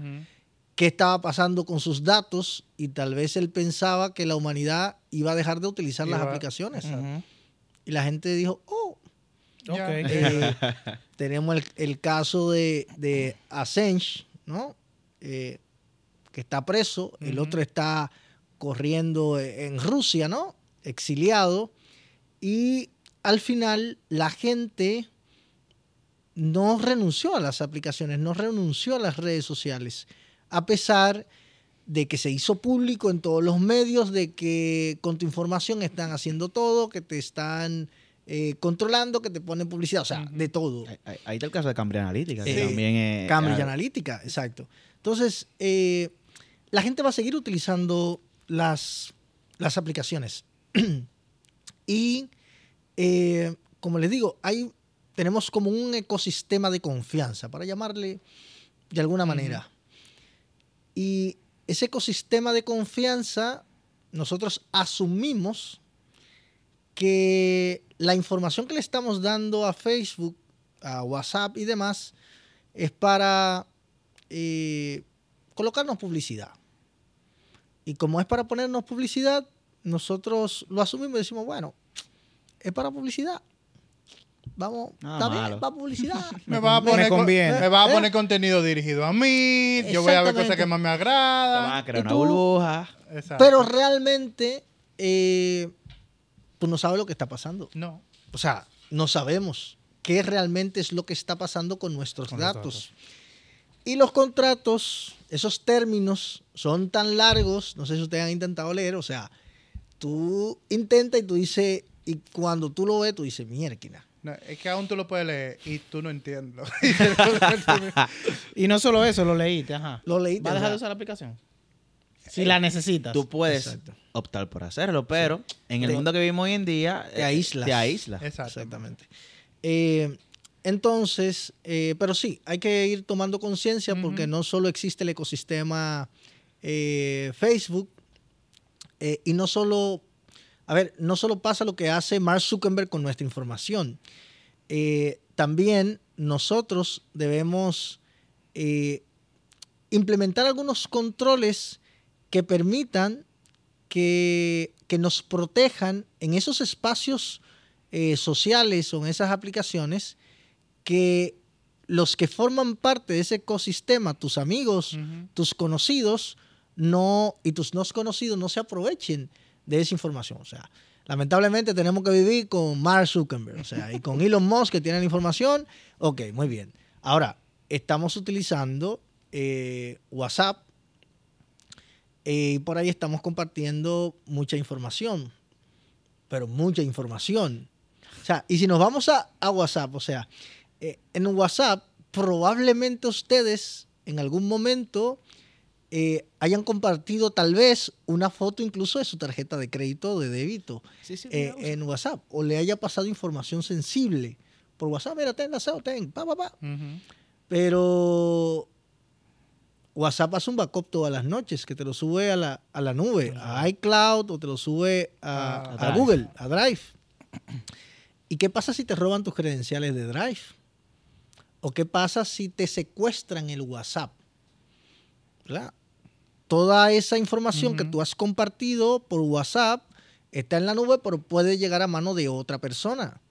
qué estaba pasando con sus datos y tal vez él pensaba que la humanidad iba a dejar de utilizar las aplicaciones. Y la gente dijo, oh, Eh, tenemos el, el caso de, de Assange, ¿no? Eh, que está preso, el otro está corriendo en Rusia, ¿no? Exiliado. Y al final la gente no renunció a las aplicaciones, no renunció a las redes sociales, a pesar de que se hizo público en todos los medios, de que con tu información están haciendo todo, que te están eh, controlando, que te ponen publicidad, o sea, de todo. Ahí, ahí- está el caso de Cambridge Analytica, que también es... Cambridge Analytica, exacto. Entonces, eh, la gente va a seguir utilizando las, las aplicaciones. y, eh, como les digo, hay, tenemos como un ecosistema de confianza, para llamarle de alguna manera. Y ese ecosistema de confianza, nosotros asumimos que la información que le estamos dando a Facebook, a WhatsApp y demás, es para eh, colocarnos publicidad. Y como es para ponernos publicidad, nosotros lo asumimos y decimos, bueno, es para publicidad. Vamos, Nada está malo. bien, para publicidad. Me va a poner, conviene. me va a Eh. poner contenido dirigido a mí. Yo voy a ver cosas que más me te van a agradan. crear ¿Y una tú? burbuja. Exacto. Pero realmente, eh, tú no sabes lo que está pasando. no. O sea, no sabemos. qué realmente es lo que está pasando con nuestros Con datos. Y los contratos, esos términos son tan largos, no sé si ustedes han intentado leer, o sea, tú intentas y tú dices, y cuando tú lo ves, tú dices, mierda. No, es que aún tú lo puedes leer y tú no entiendes. Y no solo eso, lo leíste, ajá. Lo leíste, ¿Va a dejar de usar la aplicación? Si la necesitas. Tú puedes Exacto. optar por hacerlo, pero en el mundo que vivimos hoy en día... te eh, aíslas. Te aísla. Exacto. Exactamente. Eh, entonces, eh, pero sí, hay que ir tomando conciencia porque no solo existe el ecosistema eh, Facebook eh, y no solo, a ver, no solo pasa lo que hace Mark Zuckerberg con nuestra información. Eh, también nosotros debemos eh, implementar algunos controles que permitan que, que nos protejan en esos espacios eh, sociales o en esas aplicaciones que los que forman parte de ese ecosistema, tus amigos, tus conocidos, no, y tus no conocidos no se aprovechen de esa información. O sea, lamentablemente tenemos que vivir con Mark Zuckerberg, o sea, y con Elon Musk que tienen la información. Ok, muy bien. Ahora, estamos utilizando eh, WhatsApp eh, y por ahí estamos compartiendo mucha información, pero mucha información. O sea, y si nos vamos a, a WhatsApp, o sea, eh, en WhatsApp probablemente ustedes en algún momento eh, hayan compartido tal vez una foto incluso de su tarjeta de crédito o de débito Sí, sí, eh, en WhatsApp o le haya pasado información sensible por WhatsApp, mira, ten, enlazado, ten, pa, pa, pa. Pero WhatsApp hace un backup todas las noches, que te lo sube a la, a la nube, a iCloud o te lo sube a, A a Drive. Google, a Drive. ¿Y qué pasa si te roban tus credenciales de Drive? ¿O qué pasa si te secuestran el WhatsApp? ¿Verdad? Toda esa información que tú has compartido por WhatsApp está en la nube, pero puede llegar a mano de otra persona.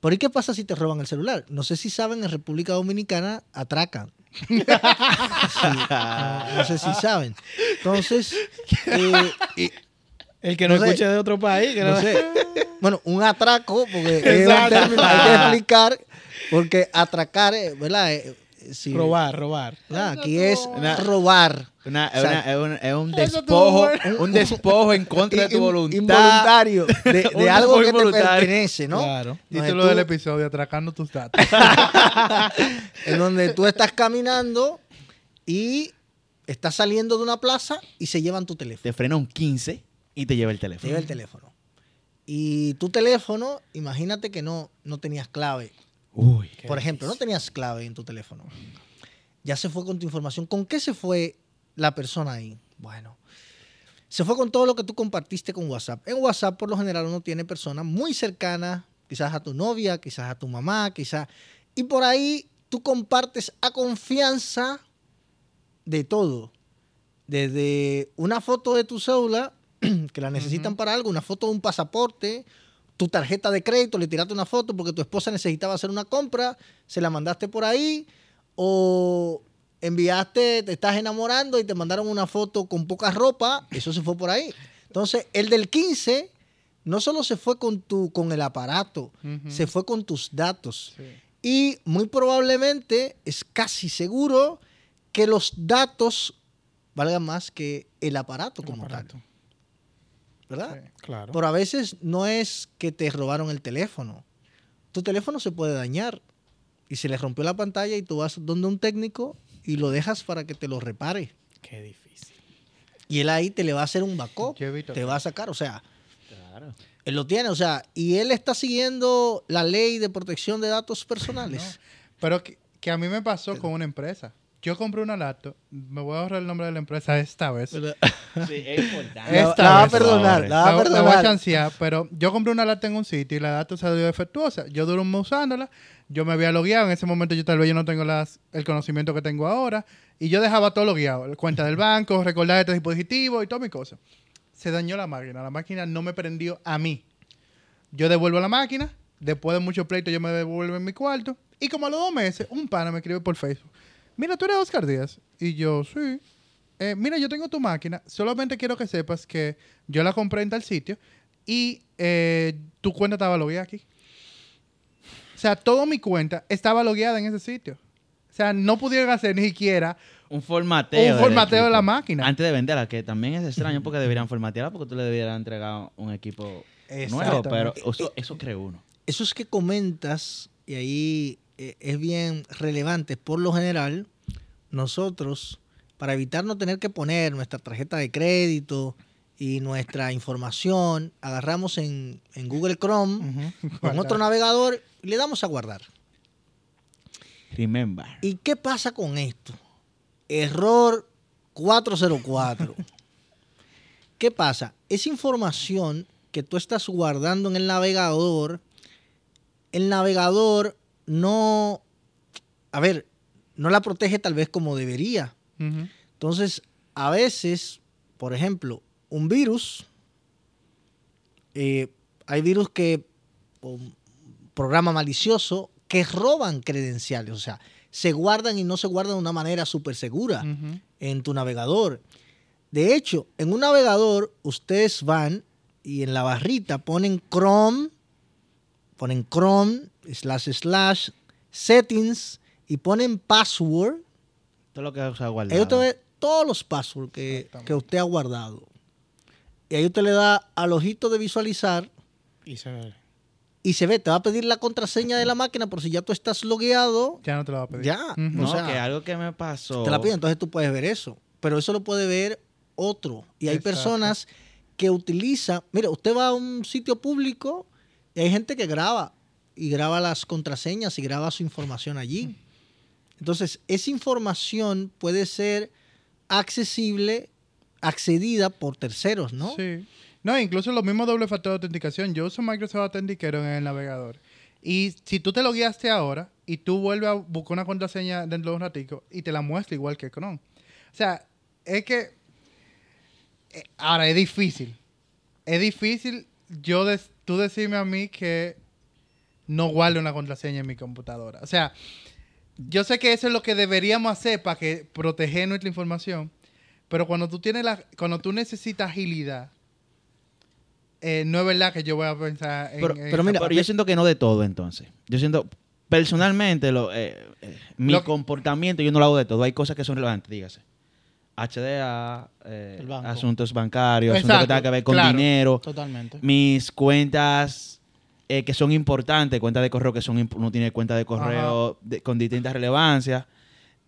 ¿Por ahí qué pasa si te roban el celular? No sé si saben, en República Dominicana atracan. Sí, no, no sé si saben. Entonces, eh, El que no, No sé. escuche de otro país. Que no, no sé. Bueno, un atraco, porque es un término que hay que explicar, porque atracar, eh, ¿verdad? Si- Robar, robar. Aquí es Una- robar. Una- es, O sea, una- es un, es un despojo, bueno. un despojo en contra de tu voluntad. Involuntario. De, de algo que te pertenece, ¿no? Claro. Título tú- del episodio, atracando tus datos. en donde tú estás caminando y estás saliendo de una plaza y se llevan tu teléfono. Te frena un 15 y te lleva el Te teléfono. lleva el teléfono. Y tu teléfono, imagínate que no, no tenías clave. Uy. Por ejemplo, no tenías clave en tu teléfono. Ya se fue con tu información. ¿Con qué se fue la persona ahí? Bueno, se fue con todo lo que tú compartiste con WhatsApp. En WhatsApp, por lo general, uno tiene personas muy cercanas, quizás a tu novia, quizás a tu mamá, quizás... Y por ahí tú compartes a confianza de todo. Desde una foto de tu cédula, que la necesitan para algo, una foto de un pasaporte, tu tarjeta de crédito, le tiraste una foto porque tu esposa necesitaba hacer una compra, se la mandaste por ahí, o enviaste, te estás enamorando y te mandaron una foto con poca ropa, eso se fue por ahí. Entonces, el del 15 no solo se fue con tu con el aparato, se fue con tus datos. Sí. Y muy probablemente, es casi seguro, que los datos valgan más que el aparato como aparato. tal. ¿Verdad? Sí. Claro. Pero a veces no es que te robaron el teléfono. Tu teléfono se puede dañar y se le rompió la pantalla y tú vas donde un técnico y lo dejas para que te lo repare. Qué difícil. Y él ahí te le va a hacer un backup, te va a sacar, o sea, Claro. él lo tiene, o sea, y él está siguiendo la ley de protección de datos personales. Pero que, que a mí me pasó con una empresa. Yo compré una laptop, me voy a ahorrar el nombre de la empresa esta vez. Sí, es importante. La, Esta la va a perdonar, la va a La, la voy a perdonar. chancear, pero yo compré una lata en un sitio y la data salió defectuosa. Yo duré un mes usándola, yo me había logueado, en ese momento yo tal vez yo no tengo las, el conocimiento que tengo ahora, y yo dejaba todo logueado, la cuenta del banco, recordar este dispositivo y toda mi cosa. Se dañó la máquina, la máquina no me prendió a mí. Yo devuelvo la máquina, después de mucho pleito yo me devuelvo en mi cuarto, y como a los dos meses, un pana me escribe por Facebook. Mira, tú eres Oscar Díaz. Y yo, sí. Eh, mira, yo tengo tu máquina. Solamente quiero que sepas que yo la compré en tal sitio y eh, tu cuenta estaba logueada aquí. O sea, toda mi cuenta estaba logueada en ese sitio. O sea, no pudieron hacer ni siquiera Un formateo. un formateo de la máquina. Antes de venderla, que también es extraño porque deberían formatearla porque tú le debieras entregar un equipo nuevo, pero eso, eso cree uno. Eso es que comentas, y ahí es bien relevante, por lo general, nosotros, para evitar no tener que poner nuestra tarjeta de crédito y nuestra información, agarramos en, en Google Chrome con otro navegador y le damos a guardar. Remember. ¿Y qué pasa con esto? Error 404. ¿Qué pasa? Esa información que tú estás guardando en el navegador, el navegador no, a ver, no la protege tal vez como debería. Entonces, a veces, por ejemplo, un virus, eh, hay virus que, un programa malicioso, que roban credenciales, o sea, se guardan y no se guardan de una manera súper segura en tu navegador. De hecho, en un navegador, ustedes van y en la barrita ponen Chrome, ponen Chrome, slash, slash, settings y ponen password. Todo lo que se ha guardado. Ahí usted ve todos los passwords que, que usted ha guardado. Y ahí usted le da al ojito de visualizar Y se ve. y se ve, te va a pedir la contraseña de la máquina por si ya tú estás logueado. Ya no te lo va a pedir. Ya. No, o sea, que algo que me pasó. Te la piden, entonces tú puedes ver eso. Pero eso lo puede ver otro. Y hay Exacto. personas que utilizan. Mira, usted va a un sitio público y hay gente que graba. Y graba las contraseñas y graba su información allí. Entonces, esa información puede ser accesible, accedida por terceros, ¿no? Sí. No, incluso los mismos doble factor de autenticación. Yo uso Microsoft Authenticator en el navegador. Y si tú te lo guiaste ahora y tú vuelves a buscar una contraseña dentro de un ratico y te la muestra igual que Chrome. O sea, es que... eh, Ahora, es difícil. Es difícil yo des- tú decirme a mí que no guarde una contraseña en mi computadora. O sea, yo sé que eso es lo que deberíamos hacer para que proteger nuestra información. Pero cuando tú tienes la, cuando tú necesitas agilidad, eh, no es verdad que yo voy a pensar en. Pero, en pero mira, parte. yo siento que no de todo entonces. Yo siento, personalmente, lo, eh, eh, mi Lo comportamiento yo no lo hago de todo. Hay cosas que son relevantes, dígase. HDA, eh, asuntos bancarios, asuntos que tengan que ver con claro. dinero, Totalmente. mis cuentas eh, que son importantes, cuentas de correo que son uno tiene cuenta de correo de- con distintas relevancias,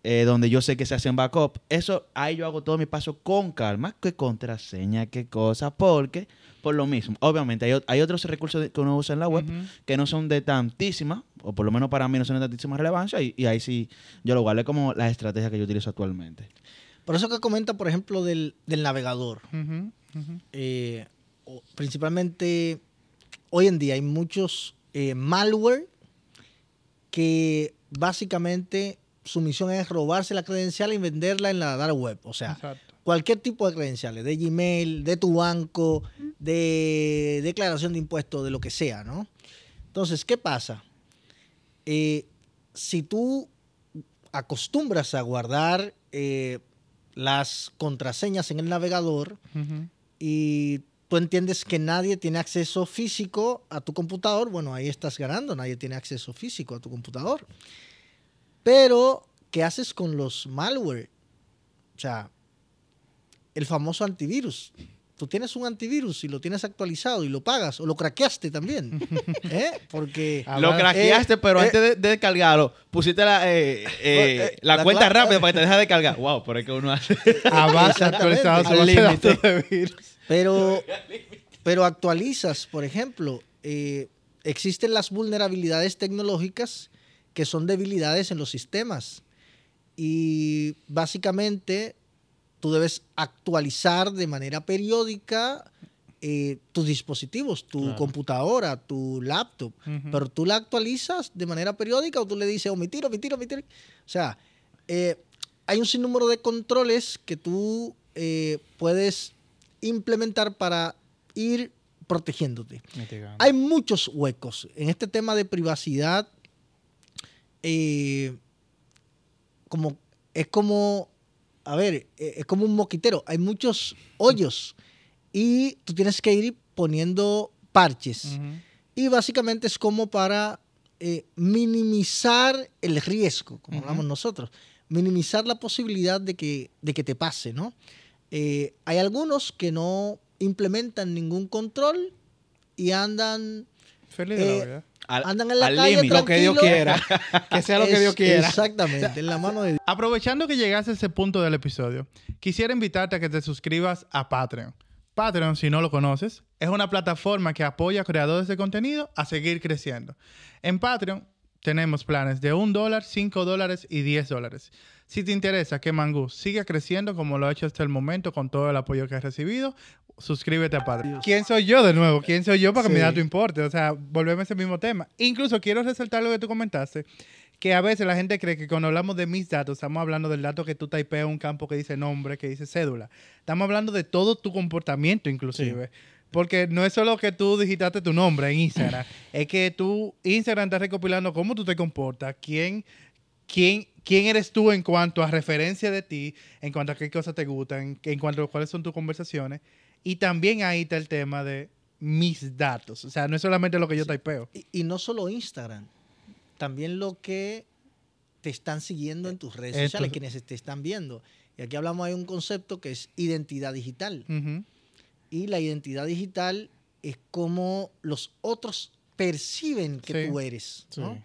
eh, donde yo sé que se hacen backup. Eso, ahí yo hago todo mi paso con calma, qué contraseña, qué cosa, porque por lo mismo, obviamente hay, hay otros recursos que uno usa en la web que no son de tantísima, o por lo menos para mí no son de tantísima relevancia, y, y ahí sí yo lo guardé como la estrategia que yo utilizo actualmente. Por eso que comenta, por ejemplo, del, del navegador. Eh, principalmente hoy en día hay muchos eh, malware que básicamente su misión es robarse la credencial y venderla en la dark web. O sea, Exacto. cualquier tipo de credenciales, de Gmail, de tu banco, de declaración de impuestos, de lo que sea, ¿no? Entonces, ¿qué pasa? Eh, si tú acostumbras a guardar eh, las contraseñas en el navegador, y tú entiendes que nadie tiene acceso físico a tu computador, bueno, ahí estás ganando, nadie tiene acceso físico a tu computador. Pero, ¿qué haces con los malware? O sea, el famoso antivirus. Tú tienes un antivirus y lo tienes actualizado y lo pagas, o lo craqueaste también. ¿eh? Porque... Ah, lo bueno. craqueaste, pero eh, antes de, de descargarlo, pusiste la, eh, eh, eh, la, la cuenta rápida para que te deje de cargar. Wow, por ahí que uno hace. Avance actualizado su base de virus. Pero, pero actualizas, por ejemplo, eh, existen las vulnerabilidades tecnológicas que son debilidades en los sistemas. Y básicamente tú debes actualizar de manera periódica eh, tus dispositivos, tu Claro. computadora, tu laptop. Pero tú la actualizas de manera periódica o tú le dices omitir, omitir, omitir. O sea, eh, hay un sinnúmero de controles que tú eh, puedes implementar para ir protegiéndote. Hay muchos huecos en este tema de privacidad. eh, como es como, a ver, eh, es como un moquitero. Hay muchos hoyos y tú tienes que ir poniendo parches. Y básicamente es como para eh, minimizar el riesgo, como hablamos nosotros, minimizar la posibilidad de que, de que te pase, ¿no? Eh, hay algunos que no implementan ningún control y andan, Feliz de la Eh. Al- andan en la al calle límite. Lo que Dios tranquilo. quiera. Que sea lo que Es- Dios quiera. Exactamente, en la mano de Dios. Aprovechando que llegaste a ese punto del episodio, quisiera invitarte a que te suscribas a Patreon. Patreon, si no lo conoces, es una plataforma que apoya a creadores de contenido a seguir creciendo. En Patreon tenemos planes de 1 dólar, 5 dólares y 10 dólares. Si te interesa que Mangú siga creciendo como lo ha hecho hasta el momento con todo el apoyo que has recibido, suscríbete a Patreon. ¿Quién soy yo de nuevo? ¿Quién soy yo para que mi Sí. dato importe? O sea, volvemos a ese mismo tema. Incluso quiero resaltar lo que tú comentaste, que a veces la gente cree que cuando hablamos de mis datos, estamos hablando del dato que tú typeas un campo que dice nombre, que dice cédula. Estamos hablando de todo tu comportamiento inclusive. Porque no es solo que tú digitaste tu nombre en Instagram, es que tú, Instagram está recopilando cómo tú te comportas, quién, quién, quién eres tú en cuanto a referencia de ti, en cuanto a qué cosas te gustan, en cuanto a cuáles son tus conversaciones. Y también ahí está el tema de mis datos. O sea, no es solamente lo que yo typeo. Y, y no solo Instagram, también lo que te están siguiendo en tus redes Esto- sociales, quienes te están viendo. Y aquí hablamos de un concepto que es identidad digital. Ujú. Y la identidad digital es como los otros perciben que Sí. tú eres. ¿no? Sí.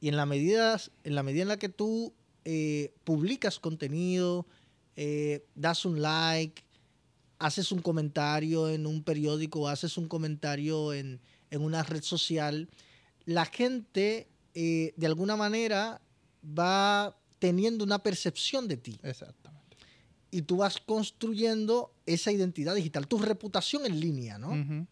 Y en la medida, en la medida en la que tú eh, publicas contenido, eh, das un like, haces un comentario en un periódico, haces un comentario en, en una red social, la gente eh, de alguna manera va teniendo una percepción de ti Exactamente. y tú vas construyendo esa identidad digital, tu reputación en línea, ¿no?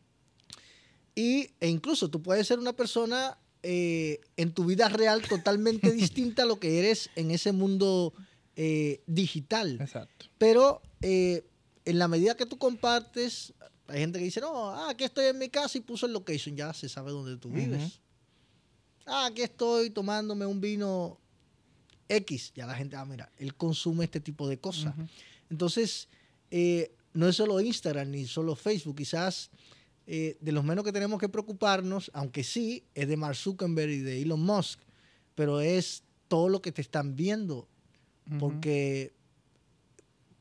Y, e incluso tú puedes ser una persona eh, en tu vida real totalmente distinta a lo que eres en ese mundo eh, digital. Exacto. Pero eh, en la medida que tú compartes, hay gente que dice, no, ah, aquí estoy en mi casa y puso el location, ya se sabe dónde tú vives. Ah, aquí estoy tomándome un vino X, ya la gente, ah, mira, él consume este tipo de cosas. Entonces, no es solo Instagram ni solo Facebook, quizás eh, de los menos que tenemos que preocuparnos, aunque sí, es de Mark Zuckerberg y de Elon Musk, pero es todo lo que te están viendo, porque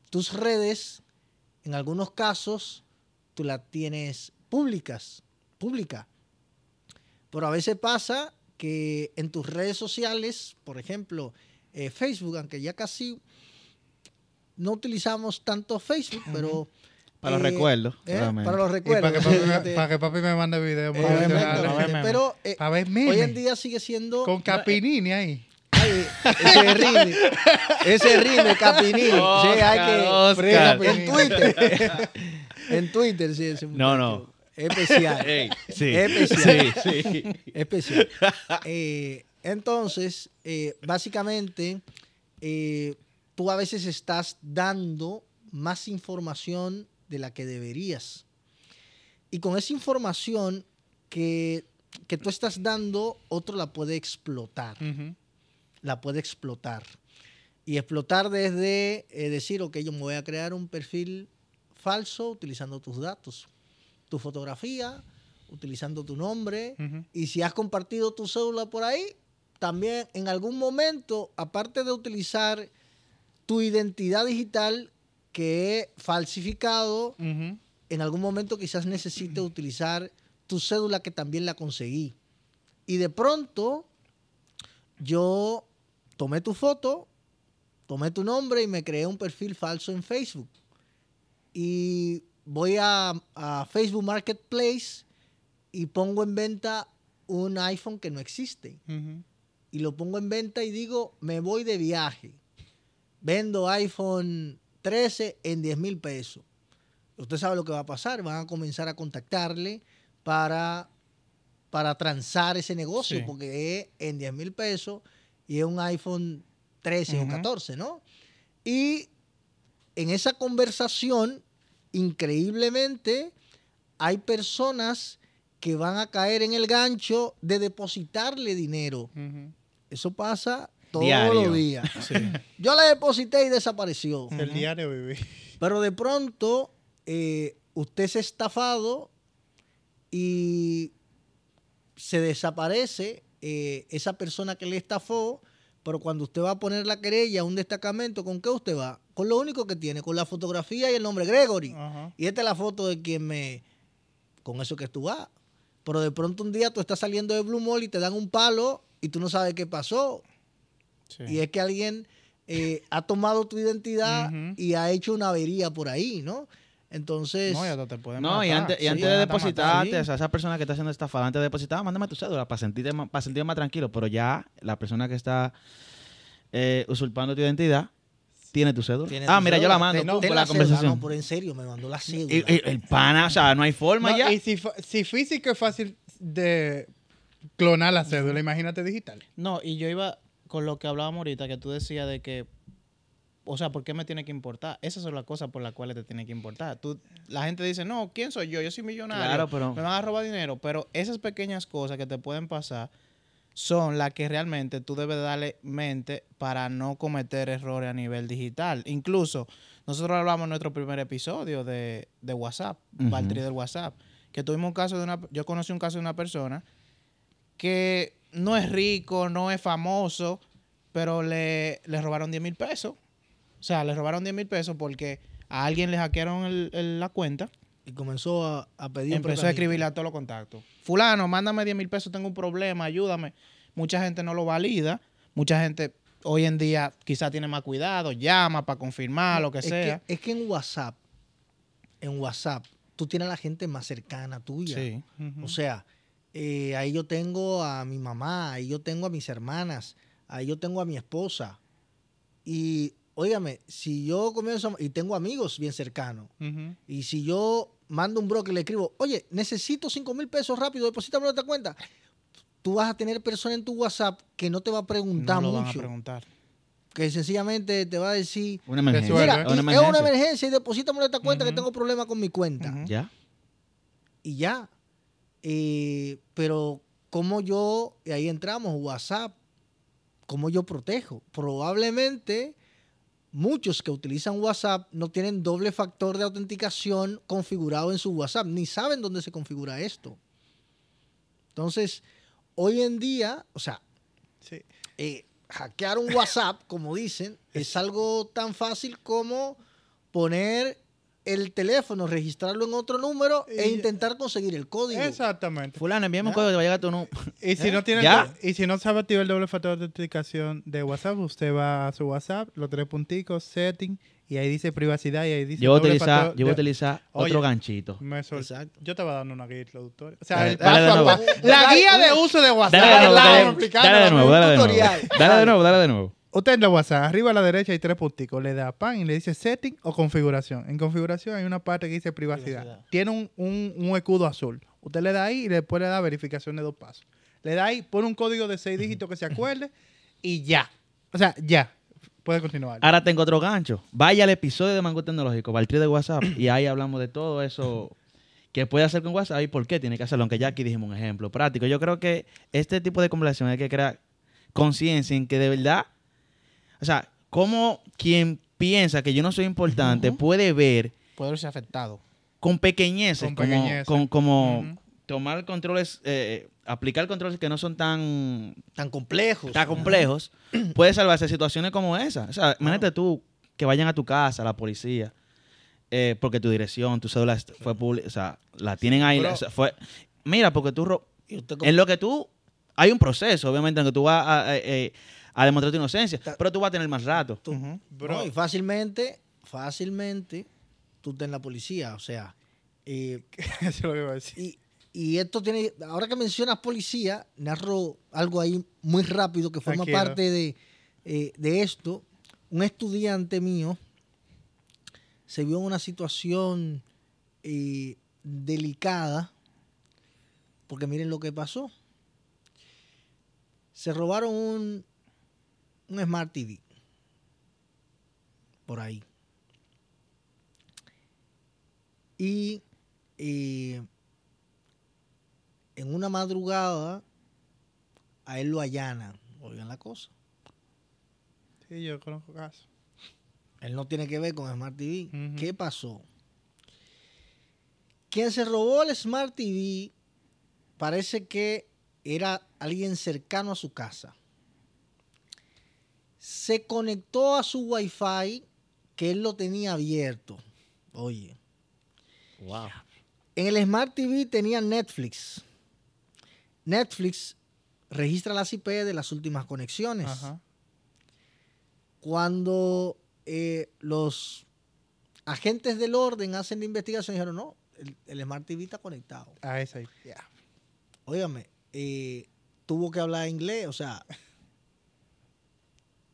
tus redes, en algunos casos, tú las tienes públicas, pública. Pero a veces pasa que en tus redes sociales, por ejemplo, eh, Facebook, aunque ya casi no utilizamos tanto Facebook, pero... Para los eh, recuerdos, ¿eh? Para los Y recuerdos. para que, papi, me- para que papi me mande videos eh, pero eh, Para ver hoy en día sigue siendo... Con Capinini ahí. Ay, ese rinde. Ese rinde, Capinini. Sí, hay que. Oscar, En Twitter. en Twitter, sí, ese No, no. Especial. Sí, Especial. sí, sí. Especial. Eh, entonces, eh, básicamente, eh, tú a veces estás dando más información de la que deberías. Y con esa información que, que tú estás dando, otro la puede explotar la puede explotar. Y explotar desde eh, decir, ok, yo me voy a crear un perfil falso utilizando tus datos, tu fotografía, utilizando tu nombre. Y si has compartido tu cédula por ahí, también en algún momento, aparte de utilizar tu identidad digital que he falsificado, en algún momento quizás necesite utilizar tu cédula que también la conseguí. Y de pronto yo tomé tu foto, tomé tu nombre y me creé un perfil falso en Facebook. Y voy a, a Facebook Marketplace y pongo en venta un iPhone que no existe. Y lo pongo en venta y digo, me voy de viaje. Vendo iPhone 13 en 10 mil pesos. Usted sabe lo que va a pasar. Van a comenzar a contactarle para, para transar ese negocio, Sí. porque es en 10 mil pesos y es un iPhone 13 o Ujú. 14, ¿no? Y en esa conversación, increíblemente, hay personas que van a caer en el gancho de depositarle dinero. Eso pasa todos Diario. los días. Yo le deposité y desapareció. El diario viví. Pero de pronto, eh, usted es estafado y se desaparece eh, esa persona que le estafó, pero cuando usted va a poner la querella a un destacamento, ¿con qué usted va? Con lo único que tiene, con la fotografía y el nombre Gregory. Y esta es la foto de quien me... Con eso que tú vas. Pero de pronto un día tú estás saliendo de Blue Mall y te dan un palo y tú no sabes qué pasó. Sí. Y es que alguien eh, ha tomado tu identidad y ha hecho una avería por ahí, ¿no? Entonces... No, ya no te pueden No, y antes, y antes de depositarte, sí. o sea, esa persona que está haciendo estafa, antes de depositar, mándame tu cédula para sentirte, más- para sentirme más tranquilo. Pero ya la persona que está eh, usurpando tu identidad tiene tu cédula. tiene ah, tu mira, yo la mando ten por la conversación. No, pero en serio, me mandó la cédula. El pana, o sea, no hay forma No, ya. y si, si físico es fácil de clonar la cédula, imagínate digital. No, y yo iba con lo que hablábamos ahorita, que tú decías de que, o sea, ¿por qué me tiene que importar? Esas son las cosas por las cuales te tiene que importar. Tú, la gente dice, no, ¿quién soy yo? Yo soy millonario. Claro, pero- Me van a robar dinero. Pero esas pequeñas cosas que te pueden pasar son las que realmente tú debes darle mente para no cometer errores a nivel digital. Incluso, nosotros hablamos en nuestro primer episodio de, de WhatsApp. Valtteri del WhatsApp, que tuvimos un caso de una, yo conocí un caso de una persona que no es rico, no es famoso, pero le, le robaron 10 mil pesos. O sea, le robaron 10 mil pesos porque a alguien le hackearon el- el- la cuenta. Y comenzó a, a pedir Empezó a escribirle a todos los contactos. Fulano, mándame 10 mil pesos, tengo un problema, ayúdame. Mucha gente no lo valida. Mucha gente hoy en día quizá tiene más cuidado, llama para confirmar, lo que es sea. Que, es que en WhatsApp, en WhatsApp, tú tienes a la gente más cercana tuya. Sí. O sea, eh, ahí yo tengo a mi mamá, ahí yo tengo a mis hermanas, ahí yo tengo a mi esposa. Y, óigame, si yo comienzo, y tengo amigos bien cercanos, y si yo mando un broker y le escribo, oye, necesito 5 mil pesos rápido, deposítame en esta cuenta, tú vas a tener personas en tu WhatsApp que no te va a preguntar No lo van a mucho, preguntar. que sencillamente te va a decir, Una emergencia. mira, Una es una emergencia. emergencia y deposítame en esta cuenta que tengo problemas con mi cuenta. ¿Ya? y ya. Eh, pero como yo, y ahí entramos, WhatsApp, ¿cómo yo protejo? Probablemente muchos que utilizan WhatsApp no tienen doble factor de autenticación configurado en su WhatsApp, ni saben dónde se configura esto. Entonces, hoy en día, o sea, Sí. eh, hackear un WhatsApp, como dicen, es algo tan fácil como poner el teléfono, registrarlo en otro número e intentar conseguir el código. Exactamente. Fulano, envíame un código, te va a llegar tu número. Y si, no tiene ¿Ya? y si no sabe activar el doble factor de autenticación de WhatsApp, usted va a su WhatsApp, los tres punticos, setting, y ahí dice privacidad y ahí dice Yo voy a utilizar, yo voy a utilizar Oye, otro ganchito. Me Exacto. Yo te voy dando una guía introductoria. O sea, Dale, el paso a nuevo. paso. La guía de uso de WhatsApp. Dale de nuevo, dale, de nuevo, un dale de nuevo. tutorial. Dale de nuevo, dale de nuevo. Usted en la WhatsApp, arriba a la derecha hay tres punticos. Le da pan y le dice setting o configuración. En configuración hay una parte que dice privacidad. Privacidad. Tiene un, un, un escudo azul. Usted le da ahí y después le da verificación de dos pasos. Le da ahí, pone un código de seis dígitos que se acuerde y ya. O sea, ya. Puede continuar. Ahora tengo otro gancho. Vaya al episodio de Mango Tecnológico, Valtteri de WhatsApp, y ahí hablamos de todo eso que puede hacer con WhatsApp y por qué tiene que hacerlo, aunque ya aquí dijimos un ejemplo práctico. Yo creo que este tipo de conversación hay que crear conciencia en que de verdad, o sea, como quien piensa que yo no soy importante puede ver Puede verse afectado. con pequeñeces, Con como, pequeñeces. con- como Ujú. tomar controles, eh, aplicar controles que no son tan Tan complejos. tan complejos, puede salvarse situaciones como esa. O sea, imagínate tú que vayan a tu casa, la policía, eh, porque tu dirección, tu cédula fue pública, o sea, la tienen ahí. Bro. o sea, fue, mira, porque tú, ro- Y usted como- en lo que tú, hay un proceso, obviamente, en que tú vas a, eh, eh, a demostrar tu inocencia, pero tú vas a tener más rato. tú- Ujú. Bro. no, y fácilmente, fácilmente, tú estás en la policía. O sea, eh, Eso es lo que iba a decir. y, y esto tiene, ahora que mencionas policía, narro algo ahí muy rápido que forma Tranquilo. parte de, eh, de esto. Un estudiante mío se vio en una situación eh, delicada, porque miren lo que pasó. Se robaron un, un Smart TV por ahí. Y eh, en una madrugada a él lo allanan. Oigan la cosa. Sí, yo conozco casos. Él no tiene que ver con Smart TV. ¿Qué pasó? Quien se robó el Smart TV parece que era alguien cercano a su casa. Se conectó a su wifi que él lo tenía abierto. Oye. Wow. En el Smart TV tenía Netflix. Netflix registra las IP de las últimas conexiones. Ajá. Cuando eh, los agentes del orden hacen la investigación, dijeron, no, el, el Smart TV está conectado. A esa. Ya. Óigame, eh, tuvo que hablar inglés, o sea,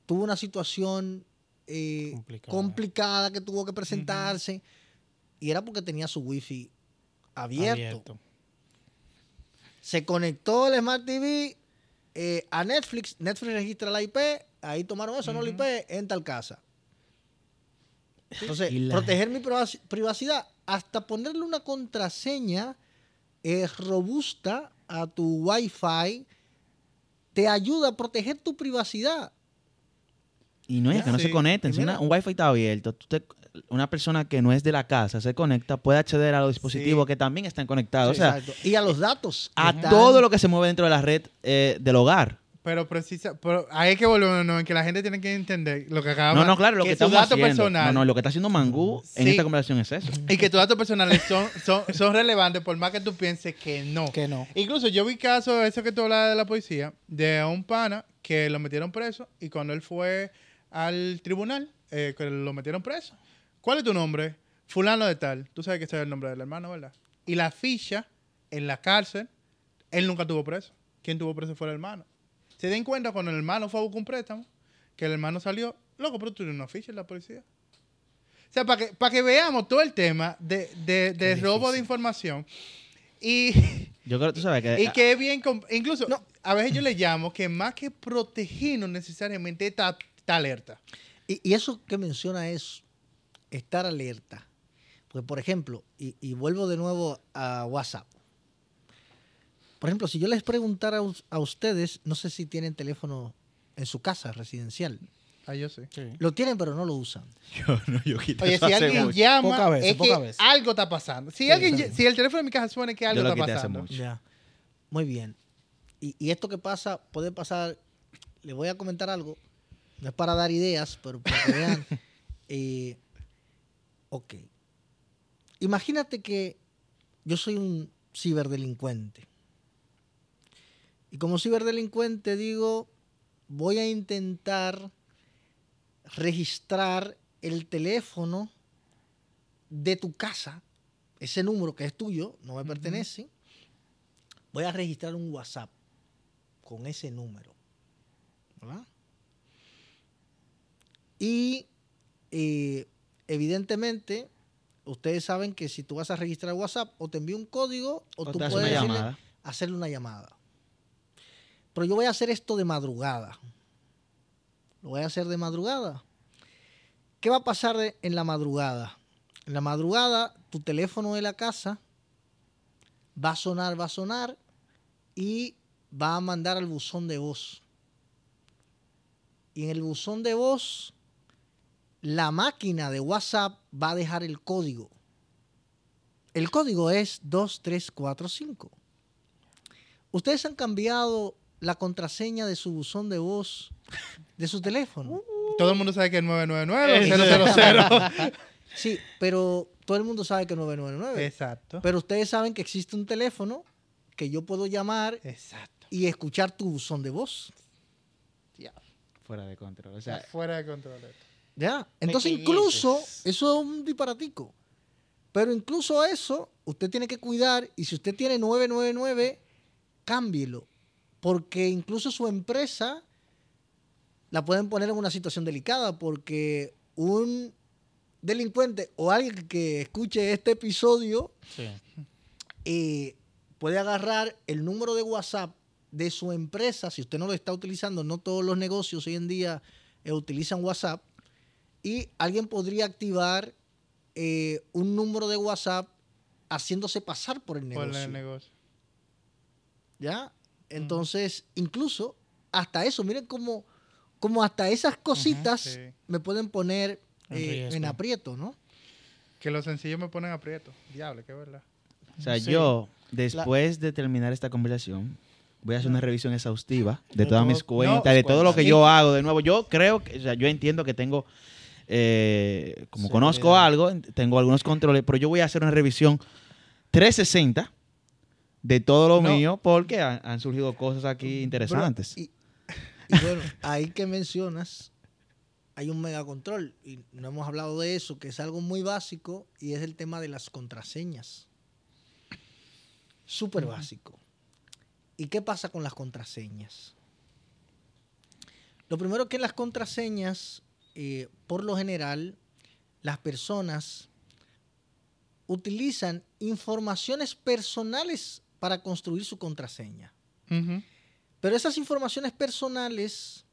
tuvo una situación eh, Complicada. complicada. que tuvo que presentarse y era porque tenía su wifi abierto. Abierto. Se conectó el Smart TV eh, a Netflix, Netflix registra la IP, ahí tomaron eso, no la IP, en tal casa. Entonces, la- proteger mi privaci- privacidad, hasta ponerle una contraseña eh, robusta a tu Wi-Fi, te ayuda a proteger tu privacidad. Y no es que no sí. se conecten. Si una- un wifi está abierto, tú te- una persona que no es de la casa se conecta, puede acceder a los dispositivos Sí. que también están conectados. o sea, Exacto. y a los datos. que a están- todo lo que se mueve dentro de la red eh, del hogar. Pero precisa, pero hay que volver no, en que la gente tiene que entender lo que acabamos. No, no, claro, lo que, su estamos dato haciendo. personal No, no, lo que está haciendo Mangú en Sí. esta conversación es eso. y que tus datos personales son, son, son relevantes por más que tú pienses que no. Que no. Incluso yo vi casos, eso que tú hablabas de la policía, de un pana que lo metieron preso y cuando él fue al tribunal, eh, que lo metieron preso. ¿Cuál es tu nombre? Fulano de tal. Tú sabes que ese es el nombre del hermano, ¿verdad? Y la ficha en la cárcel, él nunca tuvo preso. Quien tuvo preso fue el hermano. Se den cuenta cuando el hermano fue a buscar un préstamo, que el hermano salió, loco, pero tú tienes una ficha en la policía. O sea, para que, para que veamos todo el tema de, de, de robo de información. Y Yo creo, tú sabes que. y que es bien, incluso, No. a veces yo le llamo que más que protegernos necesariamente está, está alerta. Y, y eso que menciona es estar alerta. Porque, por ejemplo, y, y vuelvo de nuevo a WhatsApp. Por ejemplo, si yo les preguntara a, us- a ustedes, no sé si tienen teléfono en su casa residencial. Ah, yo sé. Sí. Lo tienen, pero no lo usan. Yo, no, yo quité Oye, eso si hace alguien mucho. llama, Poca es poca que algo está pasando. Si, Sí, alguien, sí. si el teléfono de mi casa suena que algo Yo lo está quité hace pasando. mucho. Ya. Muy bien. Y, y esto que pasa, puede pasar. Les voy a comentar algo. No es para dar ideas, pero para que vean. eh, ok. Imagínate que yo soy un ciberdelincuente. Y como ciberdelincuente digo, voy a intentar registrar el teléfono de tu casa, ese número que es tuyo, no me pertenece, voy a registrar un WhatsApp con ese número. ¿verdad? Y eh, evidentemente, ustedes saben que si tú vas a registrar WhatsApp, o te envío un código, o, O tú puedes una decirle- llamada. hacerle una llamada. Pero yo voy a hacer esto de madrugada. Lo voy a hacer de madrugada. ¿Qué va a pasar de- en la madrugada? En la madrugada, tu teléfono de la casa va a sonar, va a sonar y va a mandar al buzón de voz. Y en el buzón de voz, la máquina de WhatsApp va a dejar el código. El código es 2345. ¿Ustedes han cambiado la contraseña de su buzón de voz de su teléfono? Todo el mundo sabe que es 999 000. Sí, pero todo el mundo sabe que es 999. Exacto. Pero ustedes saben que existe un teléfono que yo puedo llamar Exacto. y escuchar tu buzón de voz. Fuera de control. O sea, fuera de control. ¿Ya? Entonces, incluso, eso es un disparatico. Pero incluso eso, usted tiene que cuidar. Y si usted tiene 999, cámbielo. Porque incluso su empresa la pueden poner en una situación delicada. Porque un delincuente o alguien que escuche este episodio Sí. eh, puede agarrar el número de WhatsApp de su empresa, si usted no lo está utilizando, no todos los negocios hoy en día eh, utilizan WhatsApp, y alguien podría activar eh, un número de WhatsApp haciéndose pasar por el Por negocio. el negocio. ¿Ya? Entonces, incluso hasta eso, miren cómo, cómo hasta esas cositas sí. me pueden poner En eh, en aprieto, ¿no? Que los sencillos me ponen aprieto. Diable, qué verdad. o sea Sí. yo, después de terminar esta conversación, Voy a hacer una revisión exhaustiva de De todas todo- mis cuentas, de todo lo que yo hago de nuevo. Yo creo que, o sea, yo entiendo que tengo, eh, como conozco algo, tengo algunos controles, pero yo voy a hacer una revisión 360 de todo lo No. mío porque han, han surgido cosas aquí interesantes. Y, y bueno, ahí que mencionas, hay un mega control y no hemos hablado de eso, que es algo muy básico y es el tema de las contraseñas. Súper básico. ¿Y qué pasa con las contraseñas? Lo primero que las contraseñas, eh, por lo general, las personas utilizan informaciones personales para construir su contraseña. Pero esas informaciones personales,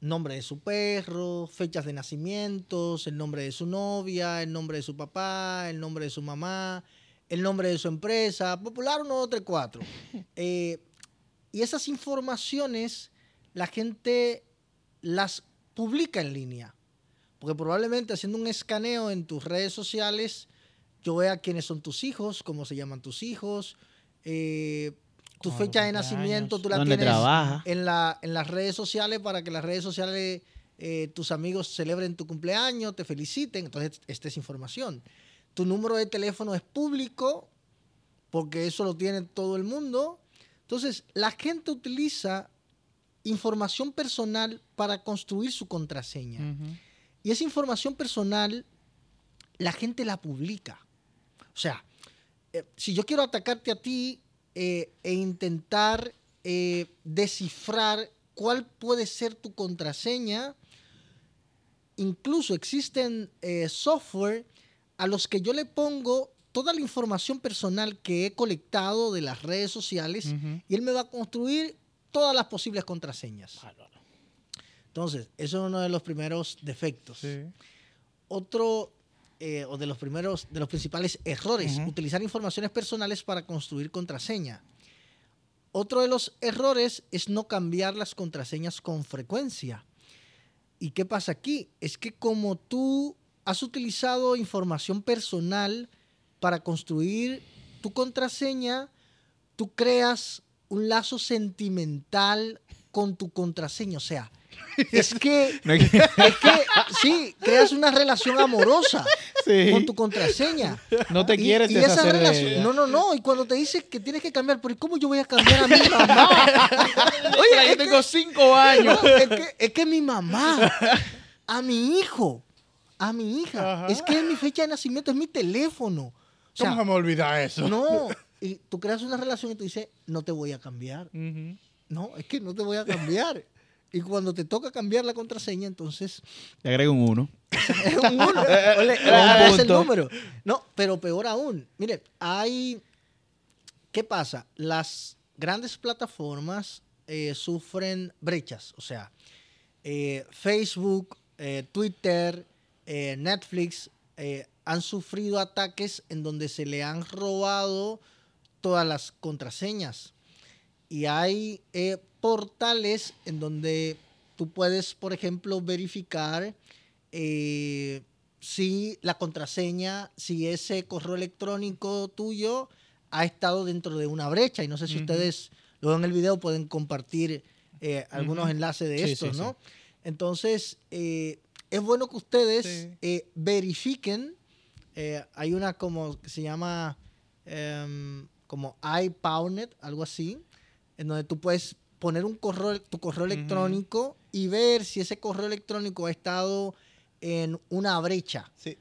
nombre de su perro, fechas de nacimientos, el nombre de su novia, el nombre de su papá, el nombre de su mamá, el nombre de su empresa, popular 1, 2, 3, 4. Eh, y esas informaciones la gente las publica en línea. Porque probablemente haciendo un escaneo en tus redes sociales, yo vea quiénes son tus hijos, cómo se llaman tus hijos, eh, tu fecha de nacimiento, tú la ¿Dónde tienes trabaja? en, la, en las redes sociales para que las redes sociales eh, tus amigos celebren tu cumpleaños, te feliciten. Entonces, esta es información. Tu número de teléfono es público porque eso lo tiene todo el mundo. Entonces, la gente utiliza información personal para construir su contraseña. Y esa información personal, la gente la publica. O sea, eh, si yo quiero atacarte a ti eh, e intentar eh, descifrar cuál puede ser tu contraseña, incluso existen software a los que yo le pongo toda la información personal que he colectado de las redes sociales y él me va a construir todas las posibles contraseñas. Entonces, eso es uno de los primeros defectos. Sí. Otro, eh, o de los primeros, de los principales errores, utilizar informaciones personales para construir contraseña. Otro de los errores es no cambiar las contraseñas con frecuencia. ¿Y qué pasa aquí? Es que como tú has utilizado información personal para construir tu contraseña, tú creas un lazo sentimental con tu contraseña. O sea, es que, es que sí, creas una relación amorosa Sí. con tu contraseña. No te Y- quieres y esa deshacer de relación-. No, no, no. Y cuando te dice que tienes que cambiar, pero ¿y ¿cómo yo voy a cambiar a mi mamá? Oye, yo tengo cinco años. no, es, que, es que mi mamá, a mi hijo, a mi hija, Ajá. es que es mi fecha de nacimiento, es mi teléfono. O sea, ¿Cómo se me olvida eso? no. Y tú creas una relación y tú dices, no te voy a cambiar. No, es que no te voy a cambiar. Y cuando te toca cambiar la contraseña, entonces Le agrego un uno. es un uno. O le- le un agregas el número. No, pero peor aún. Mire, hay. ¿Qué pasa? Las grandes plataformas eh, sufren brechas. O sea, eh, Facebook, eh, Twitter, eh, Netflix eh, han sufrido ataques en donde se le han robado todas las contraseñas. Y hay eh, portales en donde tú puedes, por ejemplo, verificar eh, si la contraseña, si ese correo electrónico tuyo ha estado dentro de una brecha. Y no sé si ustedes, luego en el video, pueden compartir eh, algunos enlaces de Sí, estos, sí, ¿no? Entonces, eh, es bueno que ustedes verifiquen. hay una como que se llama em, como iPownet, algo así, en donde tú puedes poner un correo, tu correo electrónico y ver si ese correo electrónico ha estado en una brecha. Sí.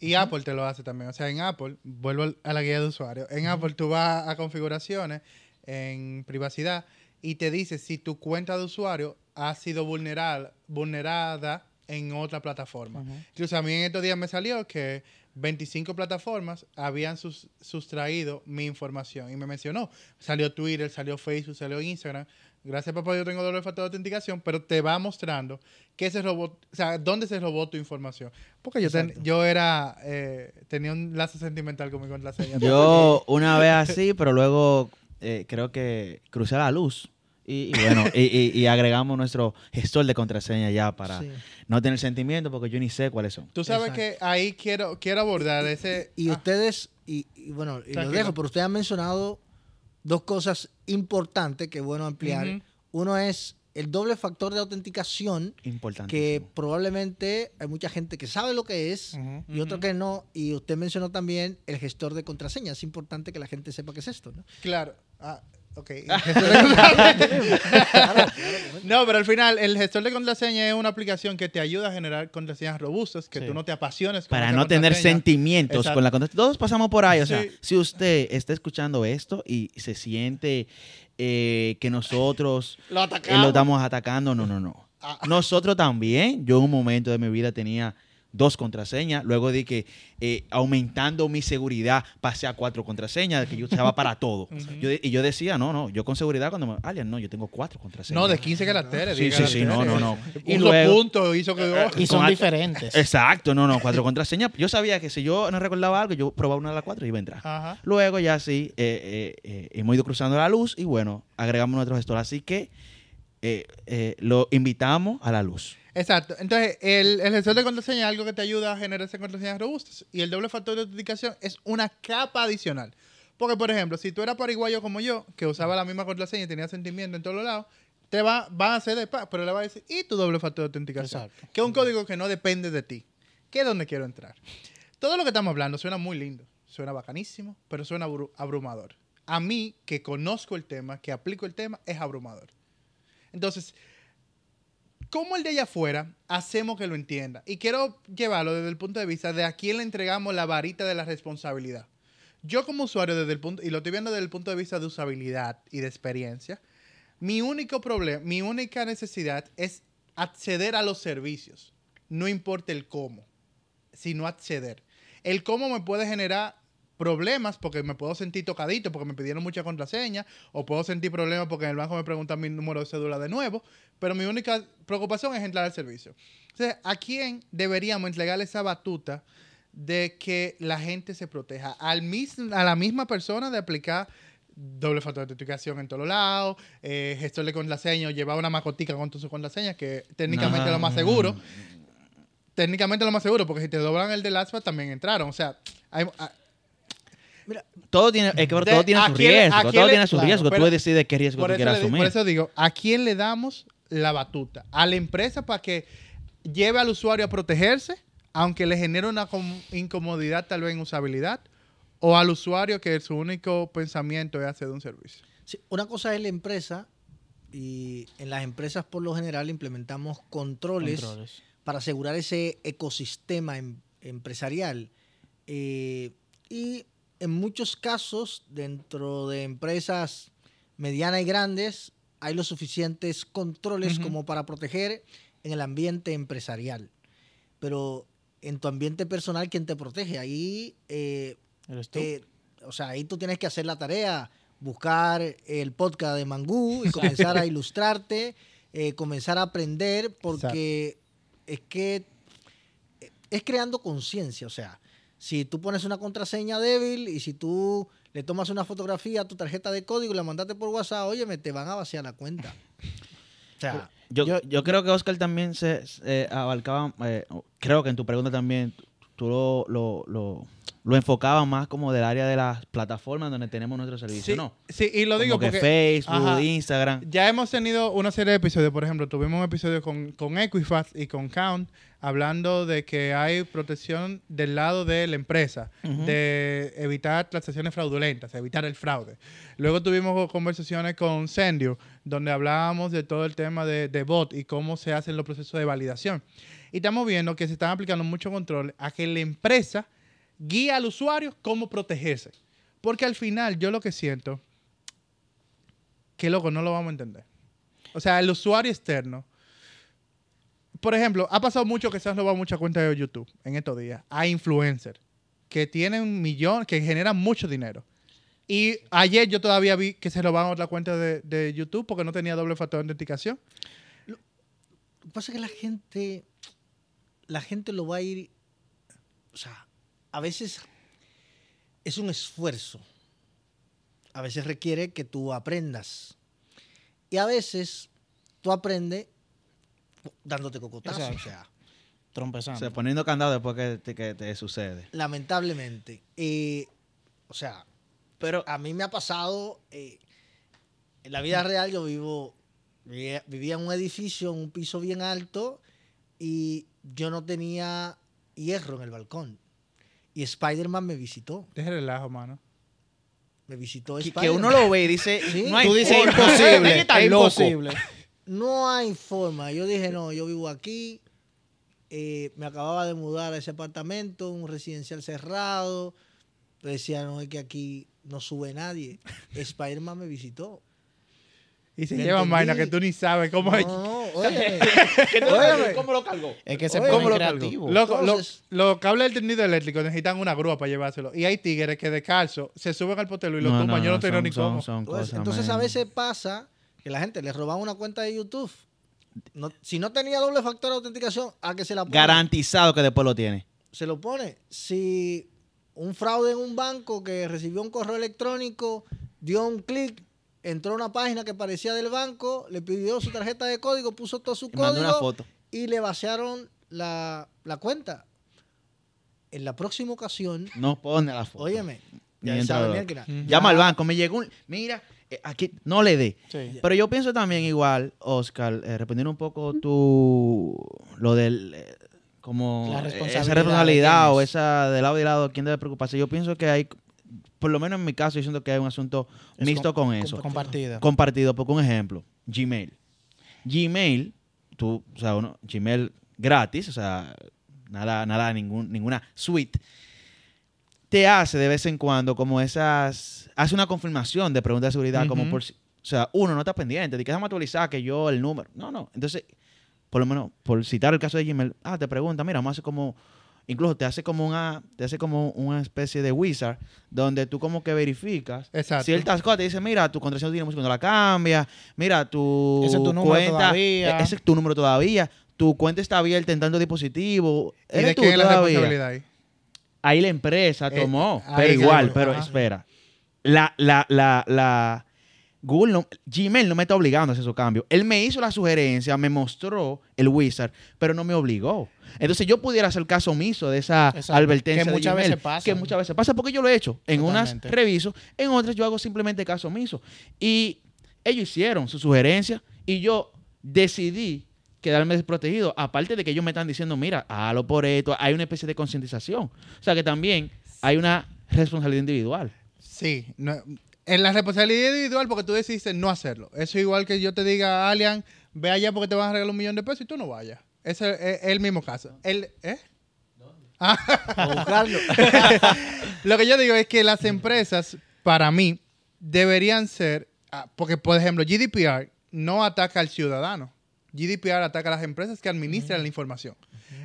Y Apple te lo hace también. O sea, en Apple, vuelvo a la guía de usuario. En Apple tú vas a configuraciones, en privacidad, y te dice si tu cuenta de usuario ha sido vulneral, vulnerada en otra plataforma. Incluso a mí en estos días me salió que 25 plataformas habían sus- sustraído mi información y me mencionó. Salió Twitter, salió Facebook, salió Instagram. Gracias, papá, yo tengo doble factor de autenticación, pero te va mostrando que se robó, o sea, dónde se robó tu información. Porque yo, ten- yo era, eh, tenía un lazo sentimental con mi contraseña. Yo una vez así, pero luego eh, creo que crucé la luz. Y, y bueno, y, y- y agregamos nuestro gestor de contraseña ya para Sí. no tener sentimiento porque yo ni sé cuáles son. Tú sabes Exacto. que ahí quiero, quiero abordar ese... Y ah, ustedes, y, y bueno, y lo dejo, pero ustedes han mencionado dos cosas importantes que es bueno ampliar. Uno es el doble factor de autenticación, Importante. que probablemente hay mucha gente que sabe lo que es y otro que no. Y usted mencionó también el gestor de contraseña. Es importante que la gente sepa qué es esto. ¿no? Claro. Ah, ok. no, pero al final, el gestor de contraseña es una aplicación que te ayuda a generar contraseñas robustas, que Sí. tú no te apasiones con Para no tener sentimientos Exacto. con la contraseña. Todos pasamos por ahí. O sea, Sí. si usted está escuchando esto y se siente eh, que nosotros Lo eh, lo estamos atacando, no, no, no. Ah. Nosotros también. Yo en un momento de mi vida tenía dos contraseñas. Luego de que eh, aumentando mi seguridad pasé a cuatro contraseñas que yo usaba para todo. Yo y yo decía, no, no, yo con seguridad cuando me... Alias, no, yo tengo cuatro contraseñas. No, de 15 caracteres. Sí, 10 sí, sí, no, no, no. Y Y luego- punto, hizo que... oh, Y son Con- diferentes. Exacto, no, no, cuatro contraseñas. Yo sabía que si yo no recordaba algo, yo probaba una de las cuatro y iba a entrar. Ajá. Luego ya sí, eh, eh, eh, hemos ido cruzando la luz y bueno, agregamos nuestro gestor. Así que eh, eh, lo invitamos a la luz. Exacto. Entonces, el, el gestor de contraseña es algo que te ayuda a generar esas contraseñas robustas. Y el doble factor de autenticación es una capa adicional. Porque, por ejemplo, si tú eras pariguayo como yo, que usaba la misma contraseña y tenía sentimiento en todos los lados, te va, van a hacer de paz, pero le va a decir, ¿y tu doble factor de autenticación? Exacto. Que es un código que no depende de ti. Que es donde quiero entrar. Todo lo que estamos hablando suena muy lindo, suena bacanísimo, pero suena abru- abrumador. A mí, que conozco el tema, que aplico el tema, es abrumador. Entonces, ¿cómo el de allá afuera hacemos que lo entienda? Y quiero llevarlo desde el punto de vista de a quién le entregamos la varita de la responsabilidad. Yo como usuario, desde el punto, y lo estoy viendo desde el punto de vista de usabilidad y de experiencia, mi único problema, mi única necesidad es acceder a los servicios. No importa el cómo, sino acceder. El cómo me puede generar problemas porque me puedo sentir tocadito porque me pidieron mucha contraseña o puedo sentir problemas porque en el banco me preguntan mi número de cédula de nuevo, pero mi única preocupación es entrar al servicio. Entonces, ¿a quién deberíamos entregarle esa batuta de que la gente se proteja? Al mis- a la misma persona de aplicar doble factor de autenticación en todos lados, eh, gestor de contraseña, o llevar una macotica con tus contraseñas, que técnicamente es lo más seguro. Técnicamente es lo más seguro, porque si te doblan el de LastPass también entraron. O sea, hay, ah, Mira, Todo tiene, es que De- todo tiene ¿a su quién riesgo. Todo le- tiene su claro, riesgo. pero- Tú decides qué riesgo tú le di- asumir. por eso digo, ¿a quién le damos la batuta? ¿A la empresa para que lleve al usuario a protegerse, aunque le genere una com- incomodidad tal vez en usabilidad? ¿O al usuario que su único pensamiento es hacer un servicio? sí, una cosa es la empresa y en las empresas por lo general implementamos controles, Controles. para asegurar ese ecosistema em- empresarial. Eh, y en muchos casos, dentro de empresas medianas y grandes, hay los suficientes controles como para proteger en el ambiente empresarial. Pero en tu ambiente personal, ¿quién te protege? Ahí, eh, ¿Eres tú? te- o sea, ahí tú tienes que hacer la tarea, buscar el podcast de Mangú y comenzar a ilustrarte, eh, comenzar a aprender, porque es que eh, es creando conciencia. O sea, si tú pones una contraseña débil y si tú le tomas una fotografía a tu tarjeta de código y la mandaste por WhatsApp, óyeme, te van a vaciar la cuenta. O sea, Yo, Yo- yo, creo que Oscar también se, se, eh, abarcaba, eh, creo que en tu pregunta también tú lo, lo, lo, lo enfocabas más como del área de las plataformas donde tenemos nuestro servicio, Sí, ¿no? sí, y lo Como digo que porque... Facebook, Ajá. Instagram. Ya hemos tenido una serie de episodios, por ejemplo, tuvimos un episodio con, con Equifax y con Count hablando de que hay protección del lado de la empresa, de evitar transacciones fraudulentas, evitar el fraude. Luego tuvimos conversaciones con Sendio, donde hablábamos de todo el tema de, de bot y cómo se hacen los procesos de validación. Y estamos viendo que se están aplicando mucho control a que la empresa guía al usuario cómo protegerse. Porque al final yo lo que siento que loco, no lo vamos a entender. O sea, el usuario externo. Por ejemplo, ha pasado mucho que se han robado mucha cuenta de YouTube en estos días a influencers que tienen millón, que generan mucho dinero. Y ayer yo todavía vi que se robaron otra cuenta de, de YouTube porque no tenía doble factor de autenticación. Lo que pasa es que la gente, la gente lo va a ir, o sea, a veces es un esfuerzo. A veces requiere que tú aprendas. Y a veces tú aprendes dándote cocotazos. Exacto. O sea, O Trompezando. sea, poniendo candado después que te, que te sucede. lamentablemente. eh, o sea, Pero A mí me ha pasado, eh, en la vida real yo vivo, vivía, vivía en un edificio, en un piso bien alto, y yo no tenía hierro en el balcón. Y Spider-Man me visitó. Deje relajo, mano. Me visitó que, que Spider-Man. uno lo ve y dice, Sí. no hay Tú dices forma. imposible. Es imposible. No hay forma. Yo dije, no, yo vivo aquí. eh, me acababa de mudar a ese apartamento, un residencial cerrado. Pero decía, no, es que aquí no sube nadie. Spider-Man me visitó. Y se llevan entendí. vaina que tú ni sabes cómo es. No, no, óyeme. ¿Qué te- Óyeme. ¿Cómo lo cargó? Es que se Oye, pone ¿cómo lo creativo. Loco, lo- Entonces- los cables del tendido eléctrico necesitan una grúa para llevárselo. Y hay tigres que descalzo se suben al potelo y lo tumban. Yo no tengo son- ni cómo. Pues, entonces a veces pasa que la gente le roban una cuenta de YouTube. No- si no tenía doble factor de autenticación, a que se la pone. Garantizado que después lo tiene. Se lo pone. Si un fraude en un banco que recibió un correo electrónico, dio un clic, entró a una página que parecía del banco, le pidió su tarjeta de código, puso todo su Y código una foto. y le vaciaron la, la cuenta. En la próxima ocasión, No pone la foto. óyeme, ya sabe. Llama al banco, me llegó un... Mira, eh, aquí no le dé. Sí. Pero yo pienso también igual, Oscar, eh, respondiendo un poco tu... Lo del... eh, como La responsabilidad esa responsabilidad o es. esa de lado y lado, quién debe preocuparse. Yo pienso que hay, por lo menos en mi caso, yo siento que hay un asunto Es mixto con eso. Compartida. compartido. Porque un ejemplo, Gmail. Gmail, tú, o sea, uno, Gmail gratis, o sea, nada, nada, ningún, ninguna suite, te hace de vez en cuando como esas, hace una confirmación de preguntas de seguridad, como por, o sea, uno no está pendiente, de que déjame actualizar que yo el número, no, no, entonces, por lo menos, por citar el caso de Gmail, ah, te pregunta, mira, vamos a hacer como, incluso te hace como una, te hace como una especie de wizard, donde tú como que verificas Exacto. ciertas cosas, te dice, mira, tu contraseña tiene música cuando la cambia, mira, tu Ese es tu número cuenta, todavía. e- ese es tu número todavía, tu cuenta está abierta en tanto dispositivo, ¿Y de quién es la responsabilidad ahí? Ahí la empresa Eh, tomó, pero igual, pero ajá. espera. La, la, la, la, Google no, Gmail no me está obligando a hacer esos cambios. Él me hizo la sugerencia, me mostró el wizard, pero no me obligó. Entonces yo pudiera hacer caso omiso de esa Exacto. advertencia Que de muchas Gmail, veces pasa. Que muchas veces pasa porque yo lo he hecho. En unas reviso, en otras yo hago simplemente caso omiso. Y ellos hicieron su sugerencia y yo decidí quedarme desprotegido. Aparte de que ellos me están diciendo, mira, hágalo por esto. Hay una especie de concientización. O sea que también hay una responsabilidad individual. Sí, no- en la responsabilidad individual porque tú decidiste no hacerlo. Eso es igual que yo te diga, Alian, ve allá porque te van a regalar un millón de pesos y tú no vayas. Ese es el mismo caso. El, ¿eh? a buscarlo. Lo que yo digo es que las empresas, para mí, deberían ser, ah, porque por ejemplo, GDPR no ataca al ciudadano. GDPR ataca a las empresas que administran la información.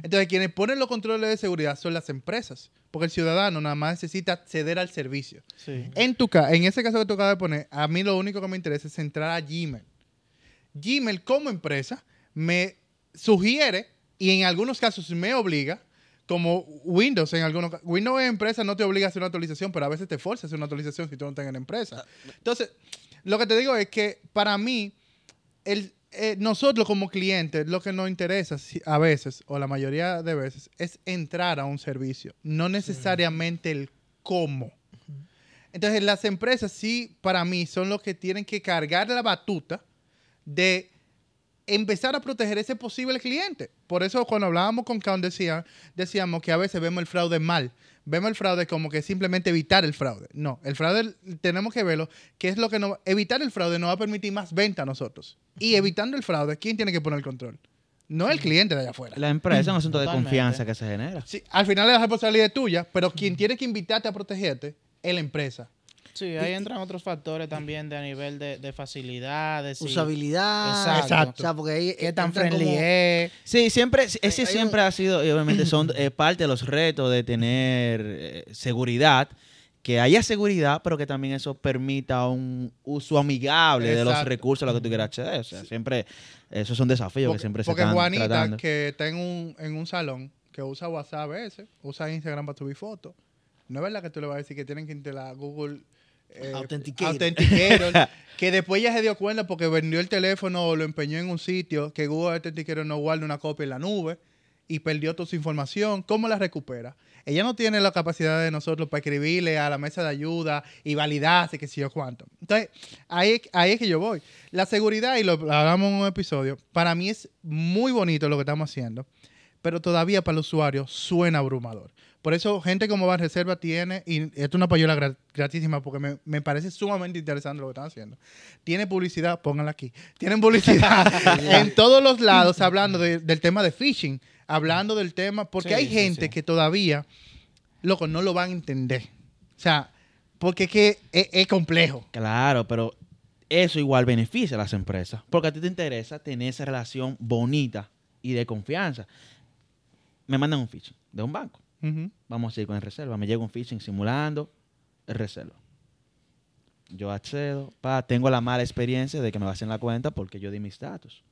Entonces, quienes ponen los controles de seguridad son las empresas, porque el ciudadano nada más necesita acceder al servicio. Sí. En, tu en ese caso que tú acabas de poner, a mí lo único que me interesa es entrar a Gmail. Gmail como empresa me sugiere y en algunos casos me obliga, como Windows en algunos Windows en empresa no te obliga a hacer una actualización, pero a veces te forza a hacer una actualización si tú no estás en la empresa. Entonces, lo que te digo es que para mí, el, eh, nosotros como clientes, lo que nos interesa a veces, o la mayoría de veces, es entrar a un servicio, no necesariamente el cómo. Entonces, las empresas sí, para mí, son los que tienen que cargar la batuta de empezar a proteger ese posible cliente. Por eso cuando hablábamos con Count decía, decíamos que a veces vemos el fraude mal. Vemos el fraude como que simplemente evitar el fraude. No, el fraude tenemos que verlo, que es lo que nos... Evitar el fraude nos va a permitir más venta a nosotros. Y evitando el fraude, ¿quién tiene que poner el control? No el cliente de allá afuera. La empresa es un asunto de confianza que se genera. Sí, al final es la responsabilidad tuya, pero quien tiene que invitarte a protegerte es la empresa. Sí, ahí entran otros factores también de a nivel de, de facilidades. Usabilidad. Exacto. O sea, porque ahí ¿Qué tan friendly como- es? Sí, siempre, ese hay siempre ha sido, y obviamente son eh, parte de los retos de tener eh, seguridad, que haya seguridad, pero que también eso permita un uso amigable de los recursos a los que tú quieras acceder. O sea, siempre, esos son desafíos que siempre se porque están Juanita, tratando. que está en un, en un salón, que usa WhatsApp a veces, usa Instagram para subir fotos, no es verdad que tú le vas a decir que tienen que instalar Google eh, Authenticator. Authenticator, que después ya se dio cuenta porque vendió el teléfono o lo empeñó en un sitio, que Google Authenticator no guarda una copia en la nube y perdió toda su información, ¿cómo la recupera? Ella no tiene la capacidad de nosotros para escribirle a la mesa de ayuda y validarse que si yo cuánto. Entonces, ahí, ahí es que yo voy. La seguridad, y lo hablamos en un episodio, para mí es muy bonito lo que estamos haciendo, pero todavía para el usuario suena abrumador. Por eso, gente como Banreserva tiene, y esto es una payola gra- gratísima porque me, me parece sumamente interesante lo que están haciendo. Tiene publicidad, pónganla aquí. Tienen publicidad en todos los lados hablando de- del tema de phishing, hablando del tema, porque Sí, hay sí, gente sí. que todavía, loco, no lo van a entender. O sea, porque es que es, es complejo. Claro, pero eso igual beneficia a las empresas. Porque a ti te interesa tener esa relación bonita y de confianza. Me mandan un phishing de un banco. Vamos a ir con el reserva. Me llega un phishing simulando el reserva. Yo accedo, pa, tengo la mala experiencia de que me vacían la cuenta porque yo di mis datos.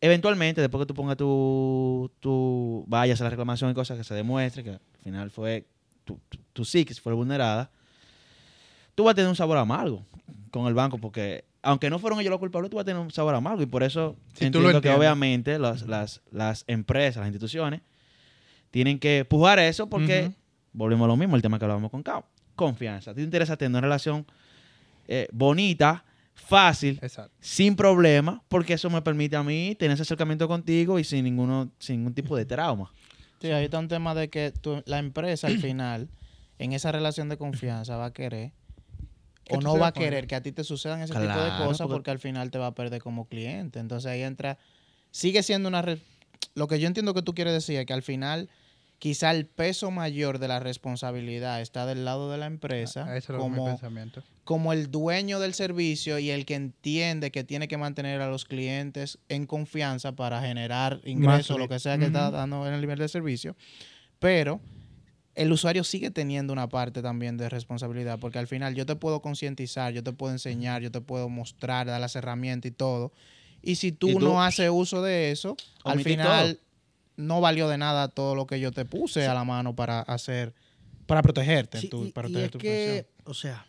Eventualmente, después que tú pongas tu, tu vayas a la reclamación y cosas que se demuestre que al final fue tu, tu, tu psiquis fue vulnerada, tú vas a tener un sabor amargo con el banco porque aunque no fueron ellos los culpables, tú vas a tener un sabor amargo y por eso Si tú lo entiendo que obviamente las, las, las empresas, las instituciones tienen que pujar eso porque volvemos a lo mismo, el tema que hablábamos con Cao. Confianza. Te interesa tener una relación eh, bonita, fácil, Exacto. sin problema, porque eso me permite a mí tener ese acercamiento contigo y sin, ninguno, sin ningún tipo de trauma. Sí, ahí está un tema de que tú- la empresa al final, en esa relación de confianza, va a querer Que o no va a querer que a ti te sucedan ese tipo de cosas porque- porque al final te va a perder como cliente. Entonces ahí entra, sigue siendo una... re- Lo que yo entiendo que tú quieres decir es que al final quizá el peso mayor de la responsabilidad está del lado de la empresa Ah, mi como, pensamiento. como el dueño del servicio y el que entiende que tiene que mantener a los clientes en confianza para generar ingresos, li- lo que sea que está dando en el nivel de servicio. Pero el usuario sigue teniendo una parte también de responsabilidad, porque al final yo te puedo concientizar, yo te puedo enseñar, yo te puedo mostrar, dar las herramientas y todo. Y si tú, Y tú- no haces uso de eso, al final no valió de nada todo lo que yo te puse a la mano para hacer, para protegerte, Sí, tu- y- para y proteger es tu que, o sea,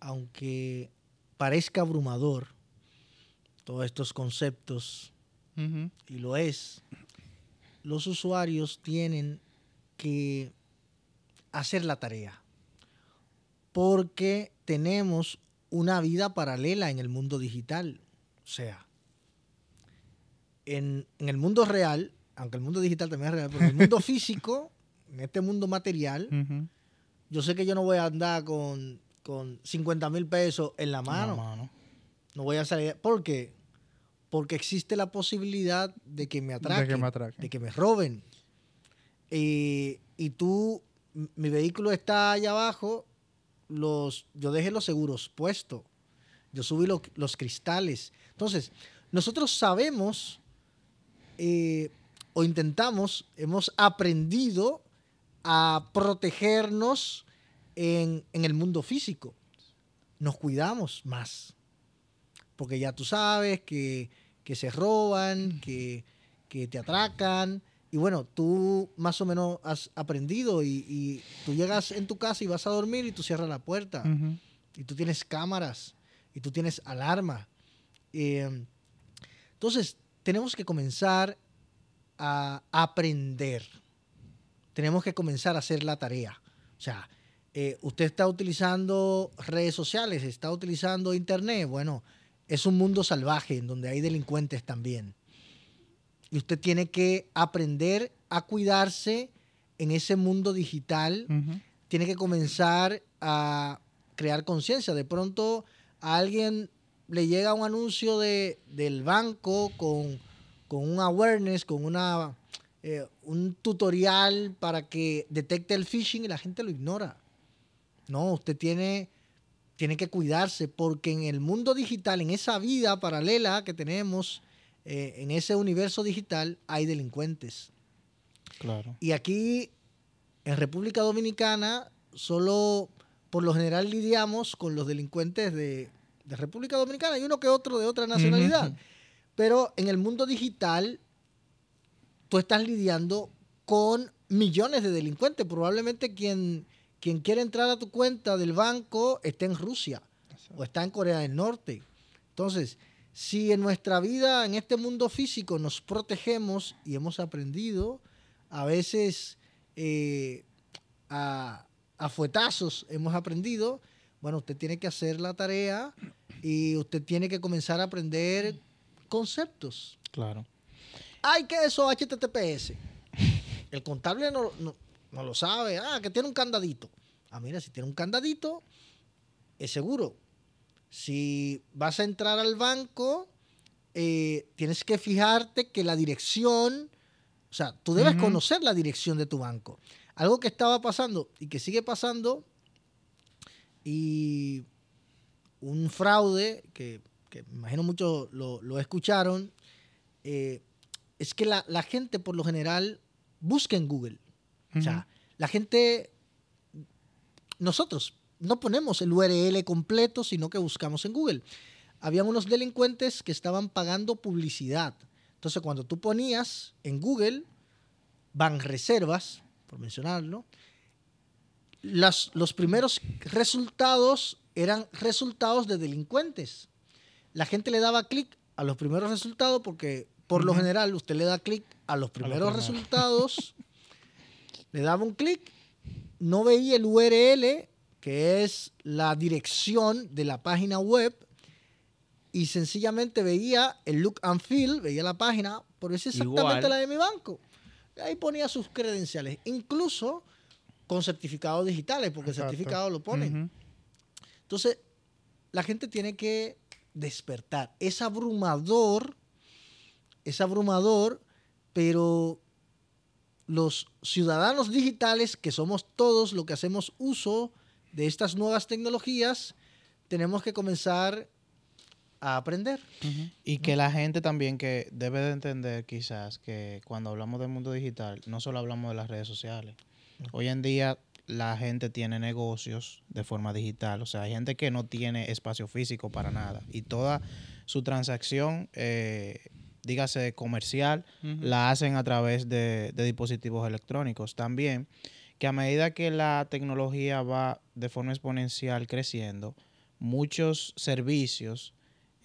aunque parezca abrumador todos estos conceptos, y lo es, los usuarios tienen que hacer la tarea. Porque tenemos una vida paralela en el mundo digital. O sea, en, en el mundo real, aunque el mundo digital también es real, pero en el mundo físico, en este mundo material, yo sé que yo no voy a andar con, con 50 mil pesos en la mano. No, mano. No voy a salir. ¿Por qué? Porque existe la posibilidad de que me atraquen, De que me atraquen. de que me roben. Eh, y tú, mi vehículo está allá abajo, los, yo dejé los seguros puestos. Yo subí lo- los cristales. Entonces, nosotros sabemos eh, o intentamos, hemos aprendido a protegernos en, en el mundo físico. Nos cuidamos más. Porque ya tú sabes que, que se roban, que, que te atracan. Y bueno, tú más o menos has aprendido y, y tú llegas en tu casa y vas a dormir y tú cierras la puerta. Y tú tienes cámaras y tú tienes alarma. Eh, entonces, tenemos que comenzar a aprender. Tenemos que comenzar a hacer la tarea. O sea, eh, usted está utilizando redes sociales, está utilizando internet. Bueno, es un mundo salvaje en donde hay delincuentes también. Y usted tiene que aprender a cuidarse en ese mundo digital tiene que comenzar a crear conciencia. De pronto a alguien le llega un anuncio de, del banco con, con un awareness, con una, eh, un tutorial para que detecte el phishing y la gente lo ignora. No, usted tiene, tiene que cuidarse porque en el mundo digital, en esa vida paralela que tenemos, eh, en ese universo digital, hay delincuentes. Claro. Y aquí, en República Dominicana, solo por lo general lidiamos con los delincuentes de, de República Dominicana y uno que otro de otra nacionalidad. Pero en el mundo digital, tú estás lidiando con millones de delincuentes. Probablemente quien, quien quiere entrar a tu cuenta del banco esté en Rusia o está en Corea del Norte. Entonces, si en nuestra vida, en este mundo físico, nos protegemos y hemos aprendido, a veces eh, a, a fuetazos hemos aprendido, bueno, usted tiene que hacer la tarea y usted tiene que comenzar a aprender conceptos. Claro. Ay, ¿qué es eso? HTTPS. El contable no, no- no lo sabe. Ah, que tiene un candadito. Ah, mira, si tiene un candadito, es seguro. Si vas a entrar al banco, eh, tienes que fijarte que la dirección, o sea, tú debes conocer la dirección de tu banco. Algo que estaba pasando y que sigue pasando, y un fraude que, que me imagino muchos lo, lo escucharon, eh, es que la, la gente por lo general busca en Google. O sea, la gente, nosotros no ponemos el URL completo, sino que buscamos en Google. Habían unos delincuentes que estaban pagando publicidad. Entonces, cuando tú ponías en Google, van reservas, por mencionarlo, las- los primeros resultados eran resultados de delincuentes. La gente le daba clic a los primeros resultados porque por lo general usted le da clic a los primeros resultados, le daba un clic, no veía el URL, que es la dirección de la página web, y sencillamente veía el look and feel, veía la página, pero es exactamente Igual. la de mi banco. Ahí ponía sus credenciales, incluso con certificados digitales, porque el Exacto. certificado lo ponen. Entonces, la gente tiene que despertar. Es abrumador, es abrumador, pero los ciudadanos digitales, que somos todos los que hacemos uso de estas nuevas tecnologías, tenemos que comenzar a aprender. Y que la gente también que debe de entender quizás que cuando hablamos del mundo digital, no solo hablamos de las redes sociales. Hoy en día la gente tiene negocios de forma digital. O sea, hay gente que no tiene espacio físico para nada. Y toda su transacción, eh, dígase comercial, la hacen a través de, de dispositivos electrónicos. También que a medida que la tecnología va de forma exponencial creciendo, muchos servicios,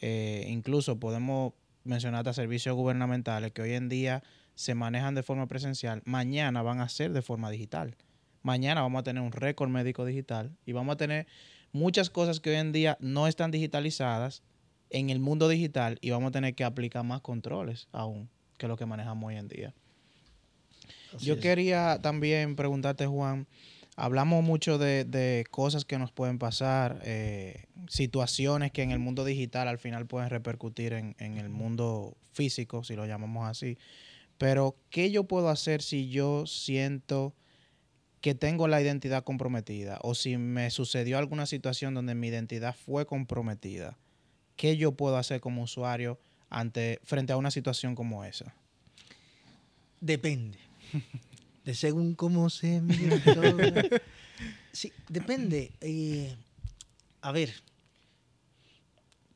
eh, incluso podemos mencionar hasta servicios gubernamentales que hoy en día se manejan de forma presencial, mañana van a ser de forma digital. Mañana vamos a tener un récord médico digital y vamos a tener muchas cosas que hoy en día no están digitalizadas en el mundo digital y vamos a tener que aplicar más controles aún que lo que manejamos hoy en día. Así Yo es. quería también preguntarte, Juan, hablamos mucho de, de cosas que nos pueden pasar, eh, situaciones que en el mundo digital al final pueden repercutir en, en el mundo físico, si lo llamamos así. Pero, ¿qué yo puedo hacer si yo siento que tengo la identidad comprometida o si me sucedió alguna situación donde mi identidad fue comprometida? ¿Qué yo puedo hacer como usuario ante, frente a una situación como esa? Depende. De según cómo se mire todo. Sí, depende. Eh, a ver.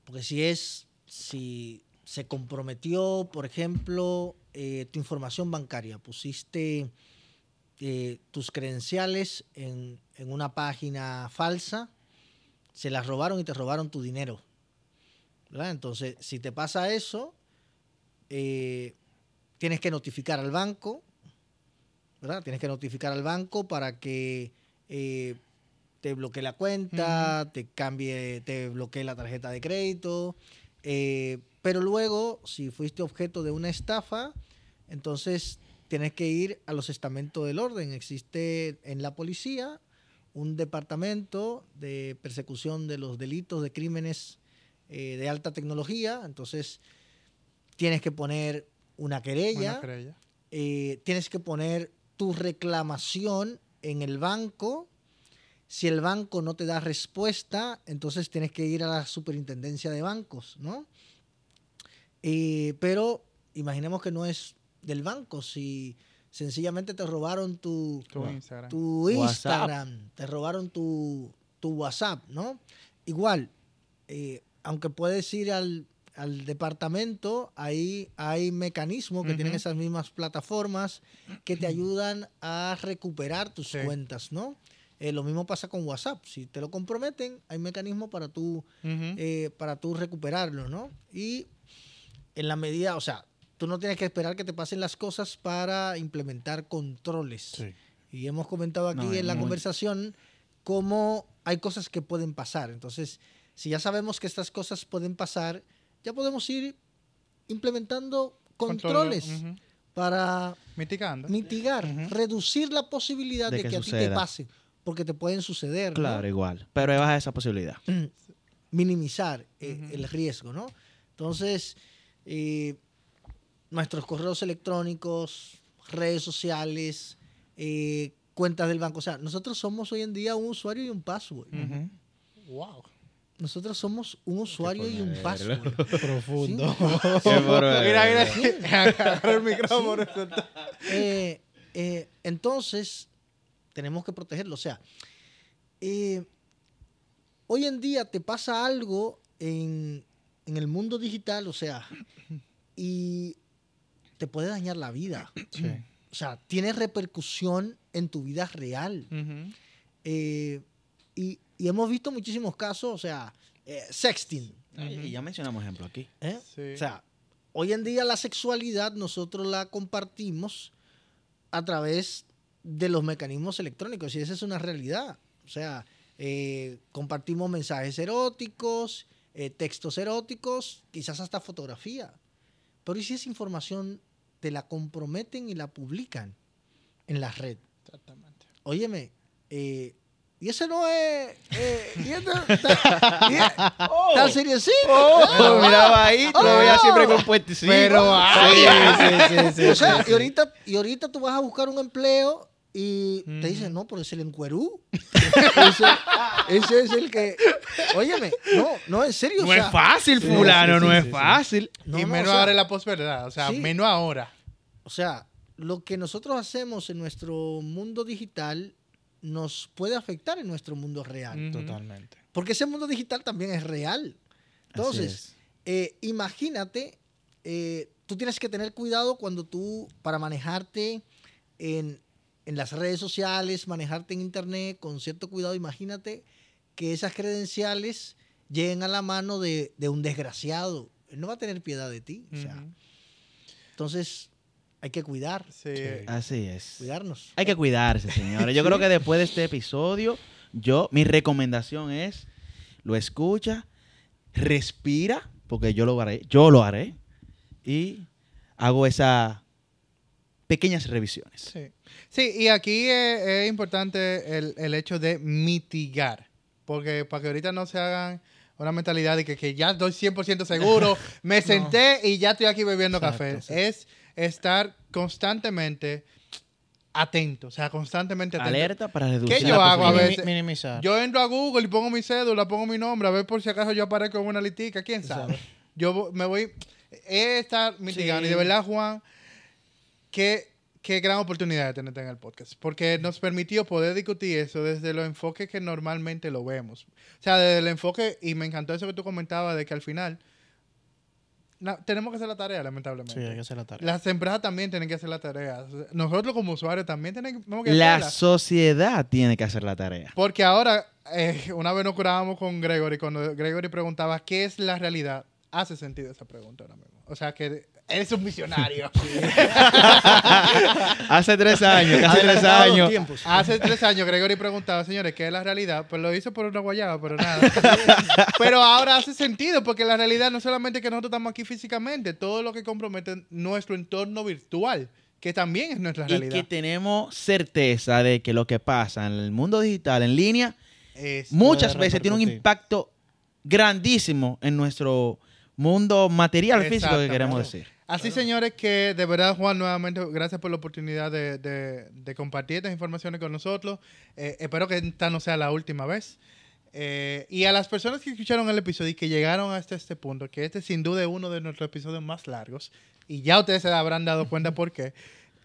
Porque si es. Si se comprometió, por ejemplo, eh, tu información bancaria, pusiste eh, tus credenciales en, en una página falsa, se las robaron y te robaron tu dinero. ¿verdad? Entonces, si te pasa eso, eh, tienes que notificar al banco, ¿verdad? Tienes que notificar al banco para que te bloquee la cuenta, te cambie, te bloquee la tarjeta de crédito. eh, pero luego, si fuiste objeto de una estafa, entonces tienes que ir a los estamentos del orden. Existe en la policía un departamento de persecución de los delitos de crímenes eh, de alta tecnología. Entonces, tienes que poner una querella Una querella. eh, tienes que poner tu reclamación en el banco. Si el banco no te da respuesta, entonces tienes que ir a la superintendencia de bancos, ¿no? Eh, pero imaginemos que no es del banco, si sencillamente te robaron tu, Tu Instagram. tu WhatsApp. Instagram, te robaron tu, tu WhatsApp, ¿no? Igual, eh, aunque puedes ir al, al departamento, ahí hay mecanismos que tienen esas mismas plataformas que te ayudan a recuperar tus Sí. cuentas, ¿no? Eh, lo mismo pasa con WhatsApp. Si te lo comprometen, hay mecanismos para tú, eh, para tú recuperarlo, ¿no? Y en la medida, o sea, tú no tienes que esperar que te pasen las cosas para implementar controles. Y hemos comentado aquí No, en la muy- conversación cómo hay cosas que pueden pasar. Entonces, si ya sabemos que estas cosas pueden pasar, ya podemos ir implementando controles para Mitigando. mitigar, reducir la posibilidad De de, que que, a ti te pase, porque te pueden suceder. ¿no? Claro, igual. Pero baja esa posibilidad. minimizar eh, el riesgo, ¿no? Entonces, eh, nuestros correos electrónicos, redes sociales, eh, cuentas del banco, o sea, nosotros somos hoy en día un usuario y un password. Ujú. Wow. Nosotros somos un usuario y un password. Profundo. Mira, mira, agarra el micrófono. Eh, eh, entonces, tenemos que protegerlo. O sea, eh, hoy en día te pasa algo en, en el mundo digital, o sea, y te puede dañar la vida. Sí. O sea, tiene repercusión en tu vida real. Eh, y, y hemos visto muchísimos casos, o sea, eh, sexting. Y ya mencionamos ejemplo aquí. ¿eh? Sí. O sea, hoy en día la sexualidad nosotros la compartimos a través de los mecanismos electrónicos y esa es una realidad. O sea, eh, compartimos mensajes eróticos, eh, textos eróticos, quizás hasta fotografía. Pero ¿y si esa información te la comprometen y la publican en la red? Exactamente. Óyeme, eh, y ese no es... Eh, y este- ta- y es- tan seriecito. Lo miraba ahí, lo veía siempre con puentecito. Pero, O sea, y ahorita, y ahorita tú vas a buscar un empleo y te dicen, no, pero es el encuerú. ese, ese es el que. Óyeme, no, no, en serio. No o sea, es fácil, fulano, sí, no sí, es sí, sí. fácil. no, y no, menos o sea, ahora en la posverdad. O sea, sí. menos ahora. O sea, lo que nosotros hacemos en nuestro mundo digital nos puede afectar en nuestro mundo real. Totalmente. Porque ese mundo digital también es real. Entonces, es. eh, imagínate, eh, tú tienes que tener cuidado cuando tú, para manejarte en, en las redes sociales, manejarte en internet con cierto cuidado, imagínate que esas credenciales lleguen a la mano de, de un desgraciado. Él no va a tener piedad de ti. o sea, Ujú. entonces, hay que cuidar, Sí. Así es. cuidarnos. Hay que cuidarse, señores. Yo creo que después de este episodio, yo, mi recomendación es, lo escucha, respira, porque yo lo haré, yo lo haré, y hago esas pequeñas revisiones. Sí. Sí, y aquí es, es importante el, el hecho de mitigar. Porque para que ahorita no se hagan una mentalidad de que, que ya estoy 100% seguro, me senté y ya estoy aquí bebiendo Exacto, café. exacto. Es estar constantemente atento, o sea, constantemente atento. Alerta para reducir ¿Qué la yo hago a veces? minimizar. Yo entro a Google y pongo mi cédula, pongo mi nombre, a ver por si acaso yo aparezco en una litica, quién sabe. Yo vo- me voy, es estar mitigando. Sí. Y de verdad, Juan, qué, qué gran oportunidad de tenerte en el podcast. Porque nos permitió poder discutir eso desde los enfoques que normalmente lo vemos. O sea, desde el enfoque, y me encantó eso que tú comentabas, de que al final no, tenemos que hacer la tarea, lamentablemente. Sí, hay que hacer la tarea. Las empresas también tienen que hacer la tarea. Nosotros como usuarios también tenemos que La hacerla. sociedad tiene que hacer la tarea. Porque ahora, eh, una vez nos curábamos con Gregory, cuando Gregory preguntaba qué es la realidad, hace sentido esa pregunta ahora mismo. O sea, que eres un misionario. Hace tres años, casi tres años. tiempos. Hace tres años Gregory preguntaba, señores, ¿qué es la realidad? Pues lo hizo por una guayaba, pero nada. pero ahora hace sentido, porque la realidad no solamente que nosotros estamos aquí físicamente, todo lo que compromete nuestro entorno virtual, que también es nuestra Y realidad. que tenemos certeza de que lo que pasa en el mundo digital, en línea, Es- muchas veces tiene un impacto grandísimo en nuestro mundo material físico que queremos decir. Así, señores, que de verdad, Juan, nuevamente, gracias por la oportunidad de, de- de compartir estas informaciones con nosotros. Eh, espero que esta no sea la última vez. Eh, y a las personas que escucharon el episodio y que llegaron hasta este punto, que este sin duda es uno de nuestros episodios más largos, y ya ustedes se habrán dado cuenta por qué,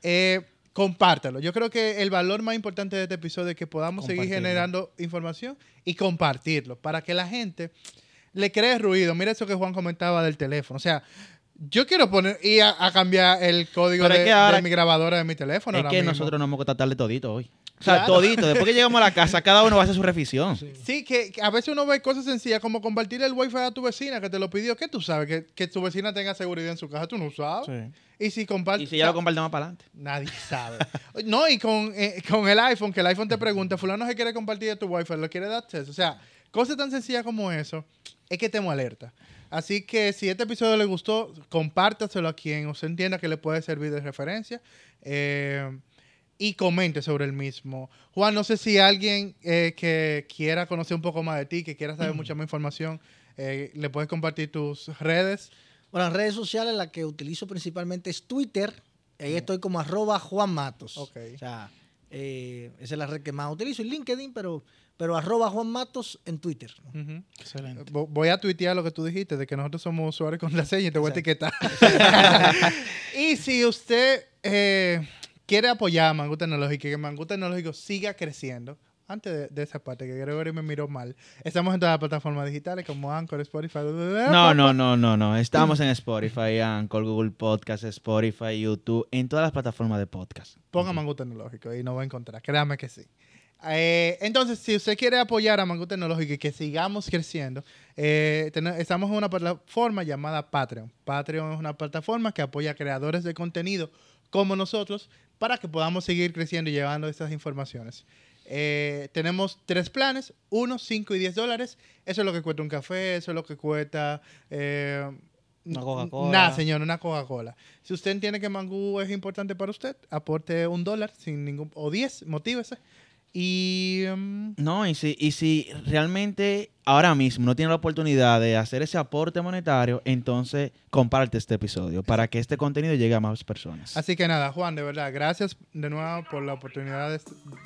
eh, compártelo. Yo creo que el valor más importante de este episodio es que podamos seguir generando información y compartirlo para que la gente le cree ruido. Mira eso que Juan comentaba del teléfono. O sea, yo quiero poner y a, a cambiar el código de, que ahora- de mi grabadora de mi teléfono. es ahora que mismo. nosotros no hemos que tratar de todito hoy. O sea, Claro. todito. Después que llegamos a la casa, cada uno va a hacer su revisión. Sí, que, que a veces uno ve cosas sencillas como compartir el wifi a tu vecina que te lo pidió. ¿Qué tú sabes? Que, que tu vecina tenga seguridad en su casa, tú no sabes. Sí. Y si compartes... Y si ya lo compartimos para adelante. Nadie sabe. no, y con, eh, con el iPhone, que el iPhone te pregunta, fulano se quiere compartir de tu wifi, ¿lo quiere dar acceso? O sea, cosas tan sencillas como eso, es que estemos alerta. Así que si este episodio le gustó, compártaselo a quien usted entienda que le puede servir de referencia. eh, y comente sobre el mismo. Juan, no sé si alguien eh, que quiera conocer un poco más de ti, que quiera saber mucha más información, eh, le puedes compartir tus redes. Bueno, en redes sociales la que utilizo principalmente es Twitter. Ahí estoy como arroba Juan Matos. O sea, eh, esa es la red que más utilizo. Y LinkedIn, pero, pero arroba Juan Matos en Twitter. Excelente. Vo- Voy a tuitear lo que tú dijiste, de que nosotros somos usuarios con la seña y te voy a etiquetar. y si usted eh, quiere apoyar a Mangú Tecnológico y que Mangú Tecnológico siga creciendo, antes de, de esa parte, que Gregory me miró mal, estamos en todas las plataformas digitales como Anchor, Spotify. No, no, no, no, no. Estamos en Spotify, Anchor, Google Podcast, Spotify, YouTube, en todas las plataformas de podcast. Ponga Mangú Tecnológico y nos va a encontrar, créame que sí. Eh, entonces, si usted quiere apoyar a Mangú Tecnológico y que sigamos creciendo, eh, estamos en una plataforma llamada Patreon. Patreon es una plataforma que apoya a creadores de contenido como nosotros para que podamos seguir creciendo y llevando estas informaciones. Eh, tenemos tres planes, 1, 5 y 10 dólares. Eso es lo que cuesta un café, eso es lo que cuesta... eh, Una Coca-Cola. Nada, señor, una Coca-Cola. Si usted entiende que Mangú es importante para usted, aporte un dólar sin ningún o 10, motívese. Y mm, No, y si, y si realmente ahora mismo no tiene la oportunidad de hacer ese aporte monetario, entonces comparte este episodio para que este contenido llegue a más personas. así que nada, Juan, de verdad, gracias de nuevo por la oportunidad de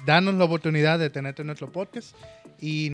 darnos la oportunidad de tenerte en nuestro podcast y